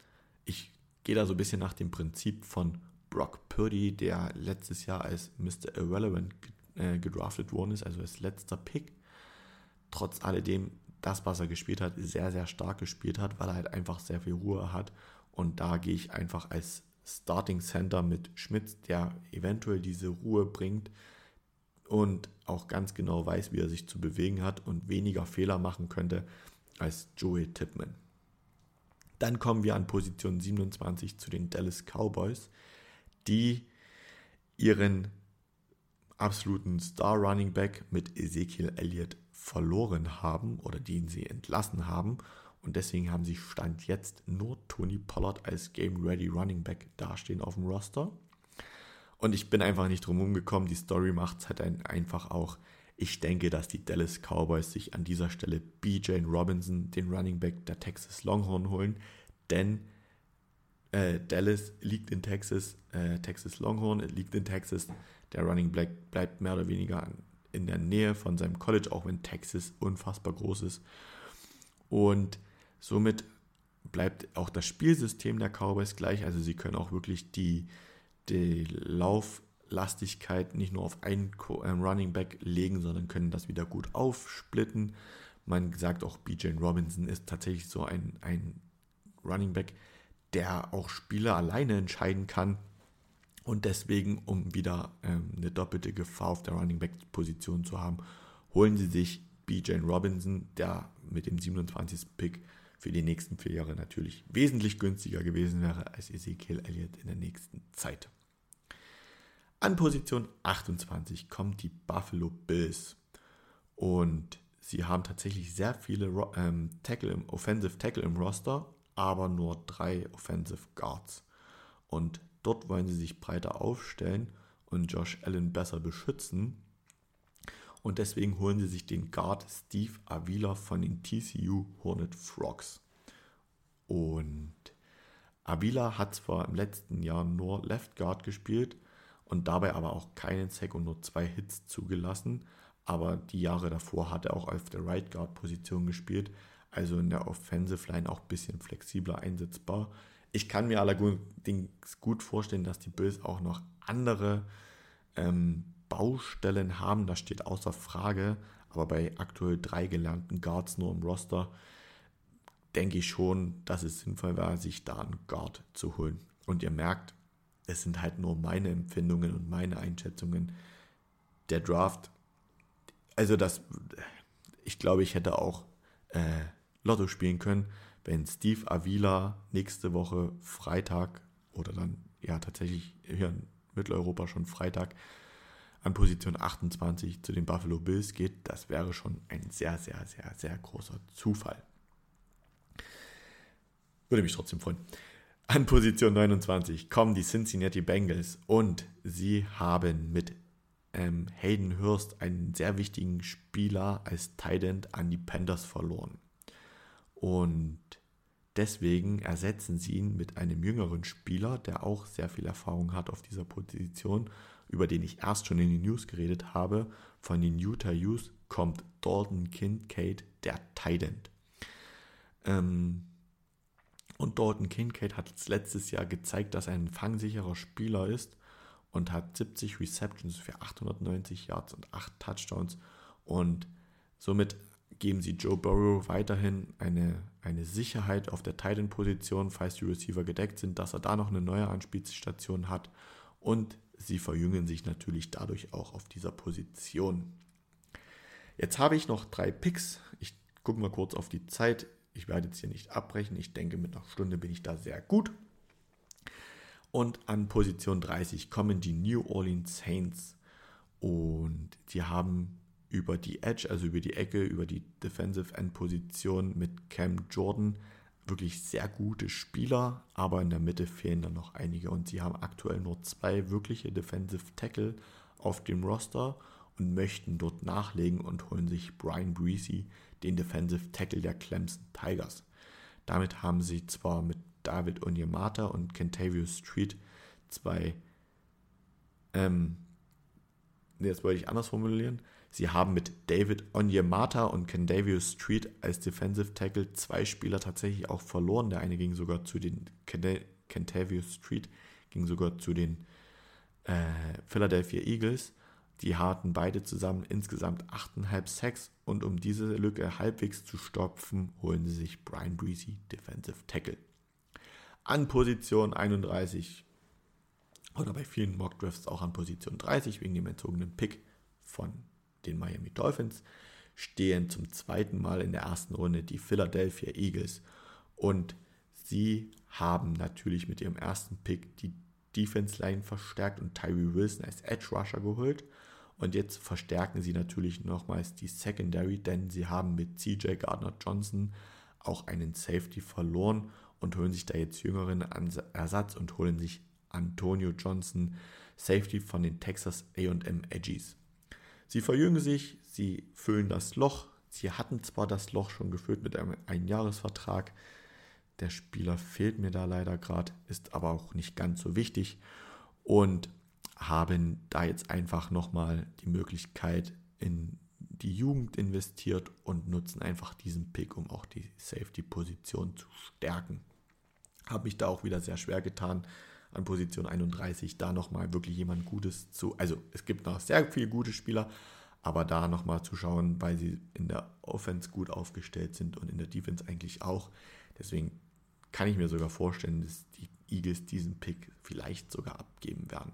ich gehe da so ein bisschen nach dem Prinzip von Brock Purdy, der letztes Jahr als Mr. Irrelevant äh, gedraftet worden ist, also als letzter Pick. Trotz alledem, das, was er gespielt hat, sehr, sehr stark gespielt hat, weil er halt einfach sehr viel Ruhe hat. Und da gehe ich einfach als Starting Center mit Schmitz, der eventuell diese Ruhe bringt, und auch ganz genau weiß, wie er sich zu bewegen hat und weniger Fehler machen könnte als Joey Tipman. Dann kommen wir an Position 27 zu den Dallas Cowboys, die ihren absoluten Star Running Back mit Ezekiel Elliott verloren haben oder den sie entlassen haben. Und deswegen haben sie Stand jetzt nur Tony Pollard als Game Ready Running Back dastehen auf dem Roster. Und ich bin einfach nicht drum gekommen. Die Story macht es halt einfach auch. Ich denke, dass die Dallas Cowboys sich an dieser Stelle BJ Robinson, den Running Back der Texas Longhorn, holen. Denn äh, Dallas liegt in Texas, äh, Texas Longhorn liegt in Texas. Der Running Back bleibt mehr oder weniger in der Nähe von seinem College, auch wenn Texas unfassbar groß ist. Und somit bleibt auch das Spielsystem der Cowboys gleich. Also sie können auch wirklich die die Lauflastigkeit nicht nur auf einen ähm, Running Back legen, sondern können das wieder gut aufsplitten. Man sagt auch, BJ Robinson ist tatsächlich so ein, ein Running Back, der auch Spieler alleine entscheiden kann. Und deswegen, um wieder ähm, eine doppelte Gefahr auf der Running Back-Position zu haben, holen sie sich BJ Robinson, der mit dem 27. Pick für die nächsten vier Jahre natürlich wesentlich günstiger gewesen wäre als Ezekiel Elliott in der nächsten Zeit. An Position 28 kommt die Buffalo Bills. Und sie haben tatsächlich sehr viele ähm, Tackle im, Offensive Tackle im Roster, aber nur drei Offensive Guards. Und dort wollen sie sich breiter aufstellen und Josh Allen besser beschützen. Und deswegen holen sie sich den Guard Steve Avila von den TCU Hornet Frogs. Und Avila hat zwar im letzten Jahr nur Left Guard gespielt, und dabei aber auch keinen Sack und nur zwei Hits zugelassen. Aber die Jahre davor hat er auch auf der Right Guard Position gespielt, also in der Offensive Line auch ein bisschen flexibler einsetzbar. Ich kann mir allerdings gut vorstellen, dass die Bills auch noch andere ähm, Baustellen haben. Das steht außer Frage. Aber bei aktuell drei gelernten Guards nur im Roster denke ich schon, dass es sinnvoll wäre, sich da einen Guard zu holen. Und ihr merkt, es sind halt nur meine Empfindungen und meine Einschätzungen. Der Draft also das, ich glaube, ich hätte auch äh, Lotto spielen können, wenn Steve Avila nächste Woche Freitag oder dann ja tatsächlich hier in Mitteleuropa schon Freitag an Position 28 zu den Buffalo Bills geht, das wäre schon ein sehr, sehr, sehr, sehr großer Zufall. Würde mich trotzdem freuen. An Position 29 kommen die Cincinnati Bengals und sie haben mit ähm, Hayden Hurst einen sehr wichtigen Spieler als Tight an die Panthers verloren. Und deswegen ersetzen sie ihn mit einem jüngeren Spieler, der auch sehr viel Erfahrung hat auf dieser Position über den ich erst schon in den News geredet habe, von den Utah Utes kommt Dalton Kincaid, der Tident. Ähm, und Dalton Kincaid hat letztes Jahr gezeigt, dass er ein fangsicherer Spieler ist und hat 70 Receptions für 890 Yards und 8 Touchdowns. Und somit geben sie Joe Burrow weiterhin eine, eine Sicherheit auf der Titan-Position, falls die Receiver gedeckt sind, dass er da noch eine neue Anspielstation hat. Und sie verjüngen sich natürlich dadurch auch auf dieser Position. Jetzt habe ich noch drei Picks. Ich gucke mal kurz auf die Zeit. Ich werde jetzt hier nicht abbrechen. Ich denke, mit einer Stunde bin ich da sehr gut. Und an Position 30 kommen die New Orleans Saints. Und die haben über die Edge, also über die Ecke, über die Defensive End Position mit Cam Jordan. Wirklich sehr gute Spieler, aber in der Mitte fehlen dann noch einige. Und sie haben aktuell nur zwei wirkliche Defensive Tackle auf dem Roster und möchten dort nachlegen und holen sich Brian Breezy, den Defensive Tackle der Clemson Tigers. Damit haben sie zwar mit David Onyemata und Kentavious Street zwei, ähm, jetzt wollte ich anders formulieren, Sie haben mit David Onyemata und Kendavius Street als Defensive Tackle zwei Spieler tatsächlich auch verloren. Der eine ging sogar zu den Kentavious Street, ging sogar zu den äh, Philadelphia Eagles. Die hatten beide zusammen insgesamt 8,5 Sacks und um diese Lücke halbwegs zu stopfen, holen sie sich Brian Breezy, Defensive Tackle. An Position 31 oder bei vielen Mock Drafts auch an Position 30 wegen dem entzogenen Pick von den Miami Dolphins, stehen zum zweiten Mal in der ersten Runde die Philadelphia Eagles. Und sie haben natürlich mit ihrem ersten Pick die Defense Line verstärkt und Tyree Wilson als Edge Rusher geholt. Und jetzt verstärken sie natürlich nochmals die Secondary, denn sie haben mit CJ Gardner Johnson auch einen Safety verloren und holen sich da jetzt jüngeren Ersatz und holen sich Antonio Johnson, Safety von den Texas AM Edgies. Sie verjüngen sich, sie füllen das Loch. Sie hatten zwar das Loch schon gefüllt mit einem Einjahresvertrag. Der Spieler fehlt mir da leider gerade, ist aber auch nicht ganz so wichtig. Und haben da jetzt einfach nochmal die Möglichkeit in die Jugend investiert und nutzen einfach diesen Pick, um auch die Safety-Position zu stärken. Habe mich da auch wieder sehr schwer getan, an Position 31 da nochmal wirklich jemand Gutes zu. Also es gibt noch sehr viele gute Spieler, aber da nochmal zu schauen, weil sie in der Offense gut aufgestellt sind und in der Defense eigentlich auch. Deswegen kann ich mir sogar vorstellen, dass die Eagles diesen Pick vielleicht sogar abgeben werden.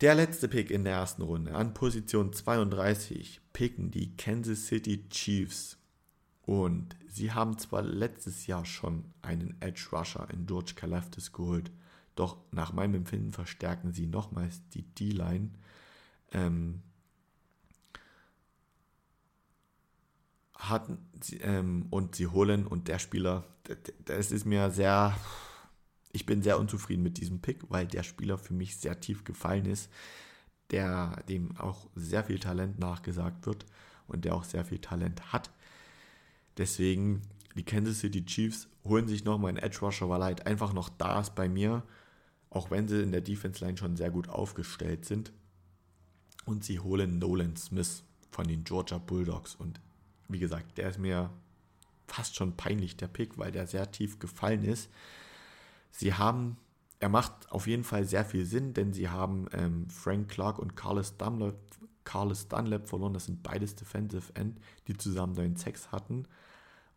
Der letzte Pick in der ersten Runde an Position 32 picken die Kansas City Chiefs. Und sie haben zwar letztes Jahr schon einen Edge Rusher in George Kalafdis geholt, doch nach meinem Empfinden verstärken sie nochmals die D-Line. Ähm, hatten ähm, und sie holen und der Spieler, das ist mir sehr, ich bin sehr unzufrieden mit diesem Pick, weil der Spieler für mich sehr tief gefallen ist, der dem auch sehr viel Talent nachgesagt wird und der auch sehr viel Talent hat. Deswegen, die Kansas City Chiefs holen sich nochmal einen Edge Rusher, weil er halt einfach noch da ist bei mir, auch wenn sie in der Defense Line schon sehr gut aufgestellt sind. Und sie holen Nolan Smith von den Georgia Bulldogs. Und wie gesagt, der ist mir fast schon peinlich, der Pick, weil der sehr tief gefallen ist. Sie haben, er macht auf jeden Fall sehr viel Sinn, denn sie haben ähm, Frank Clark und Carlos Dunlap, Carlos Dunlap verloren. Das sind beides Defensive End, die zusammen neun Sex hatten.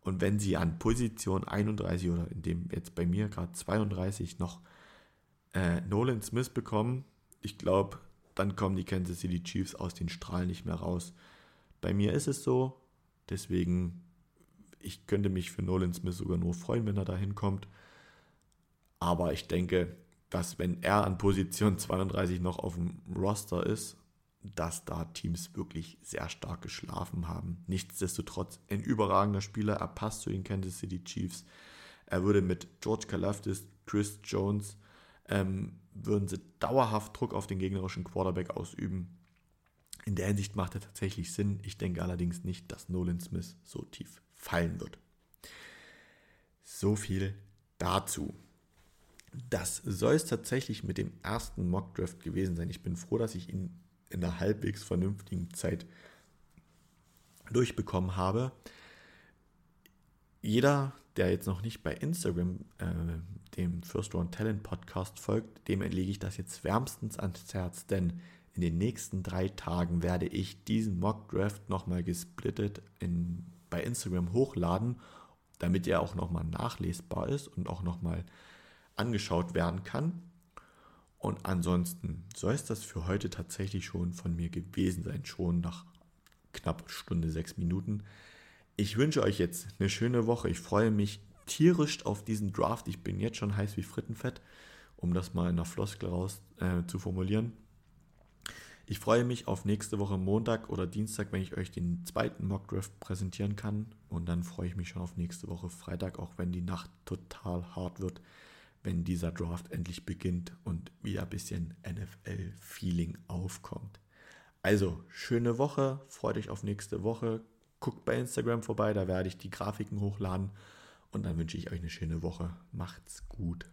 Und wenn sie an Position 31 oder in dem jetzt bei mir gerade 32 noch äh, Nolan Smith bekommen, ich glaube, dann kommen die Kansas City Chiefs aus den Strahlen nicht mehr raus. Bei mir ist es so, deswegen, ich könnte mich für Nolan Smith sogar nur freuen, wenn er da hinkommt. Aber ich denke, dass wenn er an Position 32 noch auf dem Roster ist, dass da Teams wirklich sehr stark geschlafen haben. Nichtsdestotrotz ein überragender Spieler, er passt zu den Kansas City Chiefs. Er würde mit George Kalafdis, Chris Jones, ähm, würden sie dauerhaft Druck auf den gegnerischen Quarterback ausüben. In der Hinsicht macht er tatsächlich Sinn. Ich denke allerdings nicht, dass Nolan Smith so tief fallen wird. So viel dazu. Das soll es tatsächlich mit dem ersten Mockdraft gewesen sein. Ich bin froh, dass ich ihn in einer halbwegs vernünftigen Zeit durchbekommen habe. Jeder, der jetzt noch nicht bei Instagram äh, dem First Round Talent Podcast folgt, dem lege ich das jetzt wärmstens ans Herz, denn in den nächsten drei Tagen werde ich diesen Mock Draft nochmal gesplittet in, bei Instagram hochladen, damit er auch nochmal nachlesbar ist und auch nochmal angeschaut werden kann. Und ansonsten soll es das für heute tatsächlich schon von mir gewesen sein, schon nach knapp Stunde sechs Minuten. Ich wünsche euch jetzt eine schöne Woche. Ich freue mich tierisch auf diesen Draft. Ich bin jetzt schon heiß wie Frittenfett, um das mal in der Floskel raus äh, zu formulieren. Ich freue mich auf nächste Woche Montag oder Dienstag, wenn ich euch den zweiten Mockdraft präsentieren kann. Und dann freue ich mich schon auf nächste Woche Freitag, auch wenn die Nacht total hart wird wenn dieser Draft endlich beginnt und wieder ein bisschen NFL-Feeling aufkommt. Also, schöne Woche, freut euch auf nächste Woche. Guckt bei Instagram vorbei, da werde ich die Grafiken hochladen. Und dann wünsche ich euch eine schöne Woche. Macht's gut.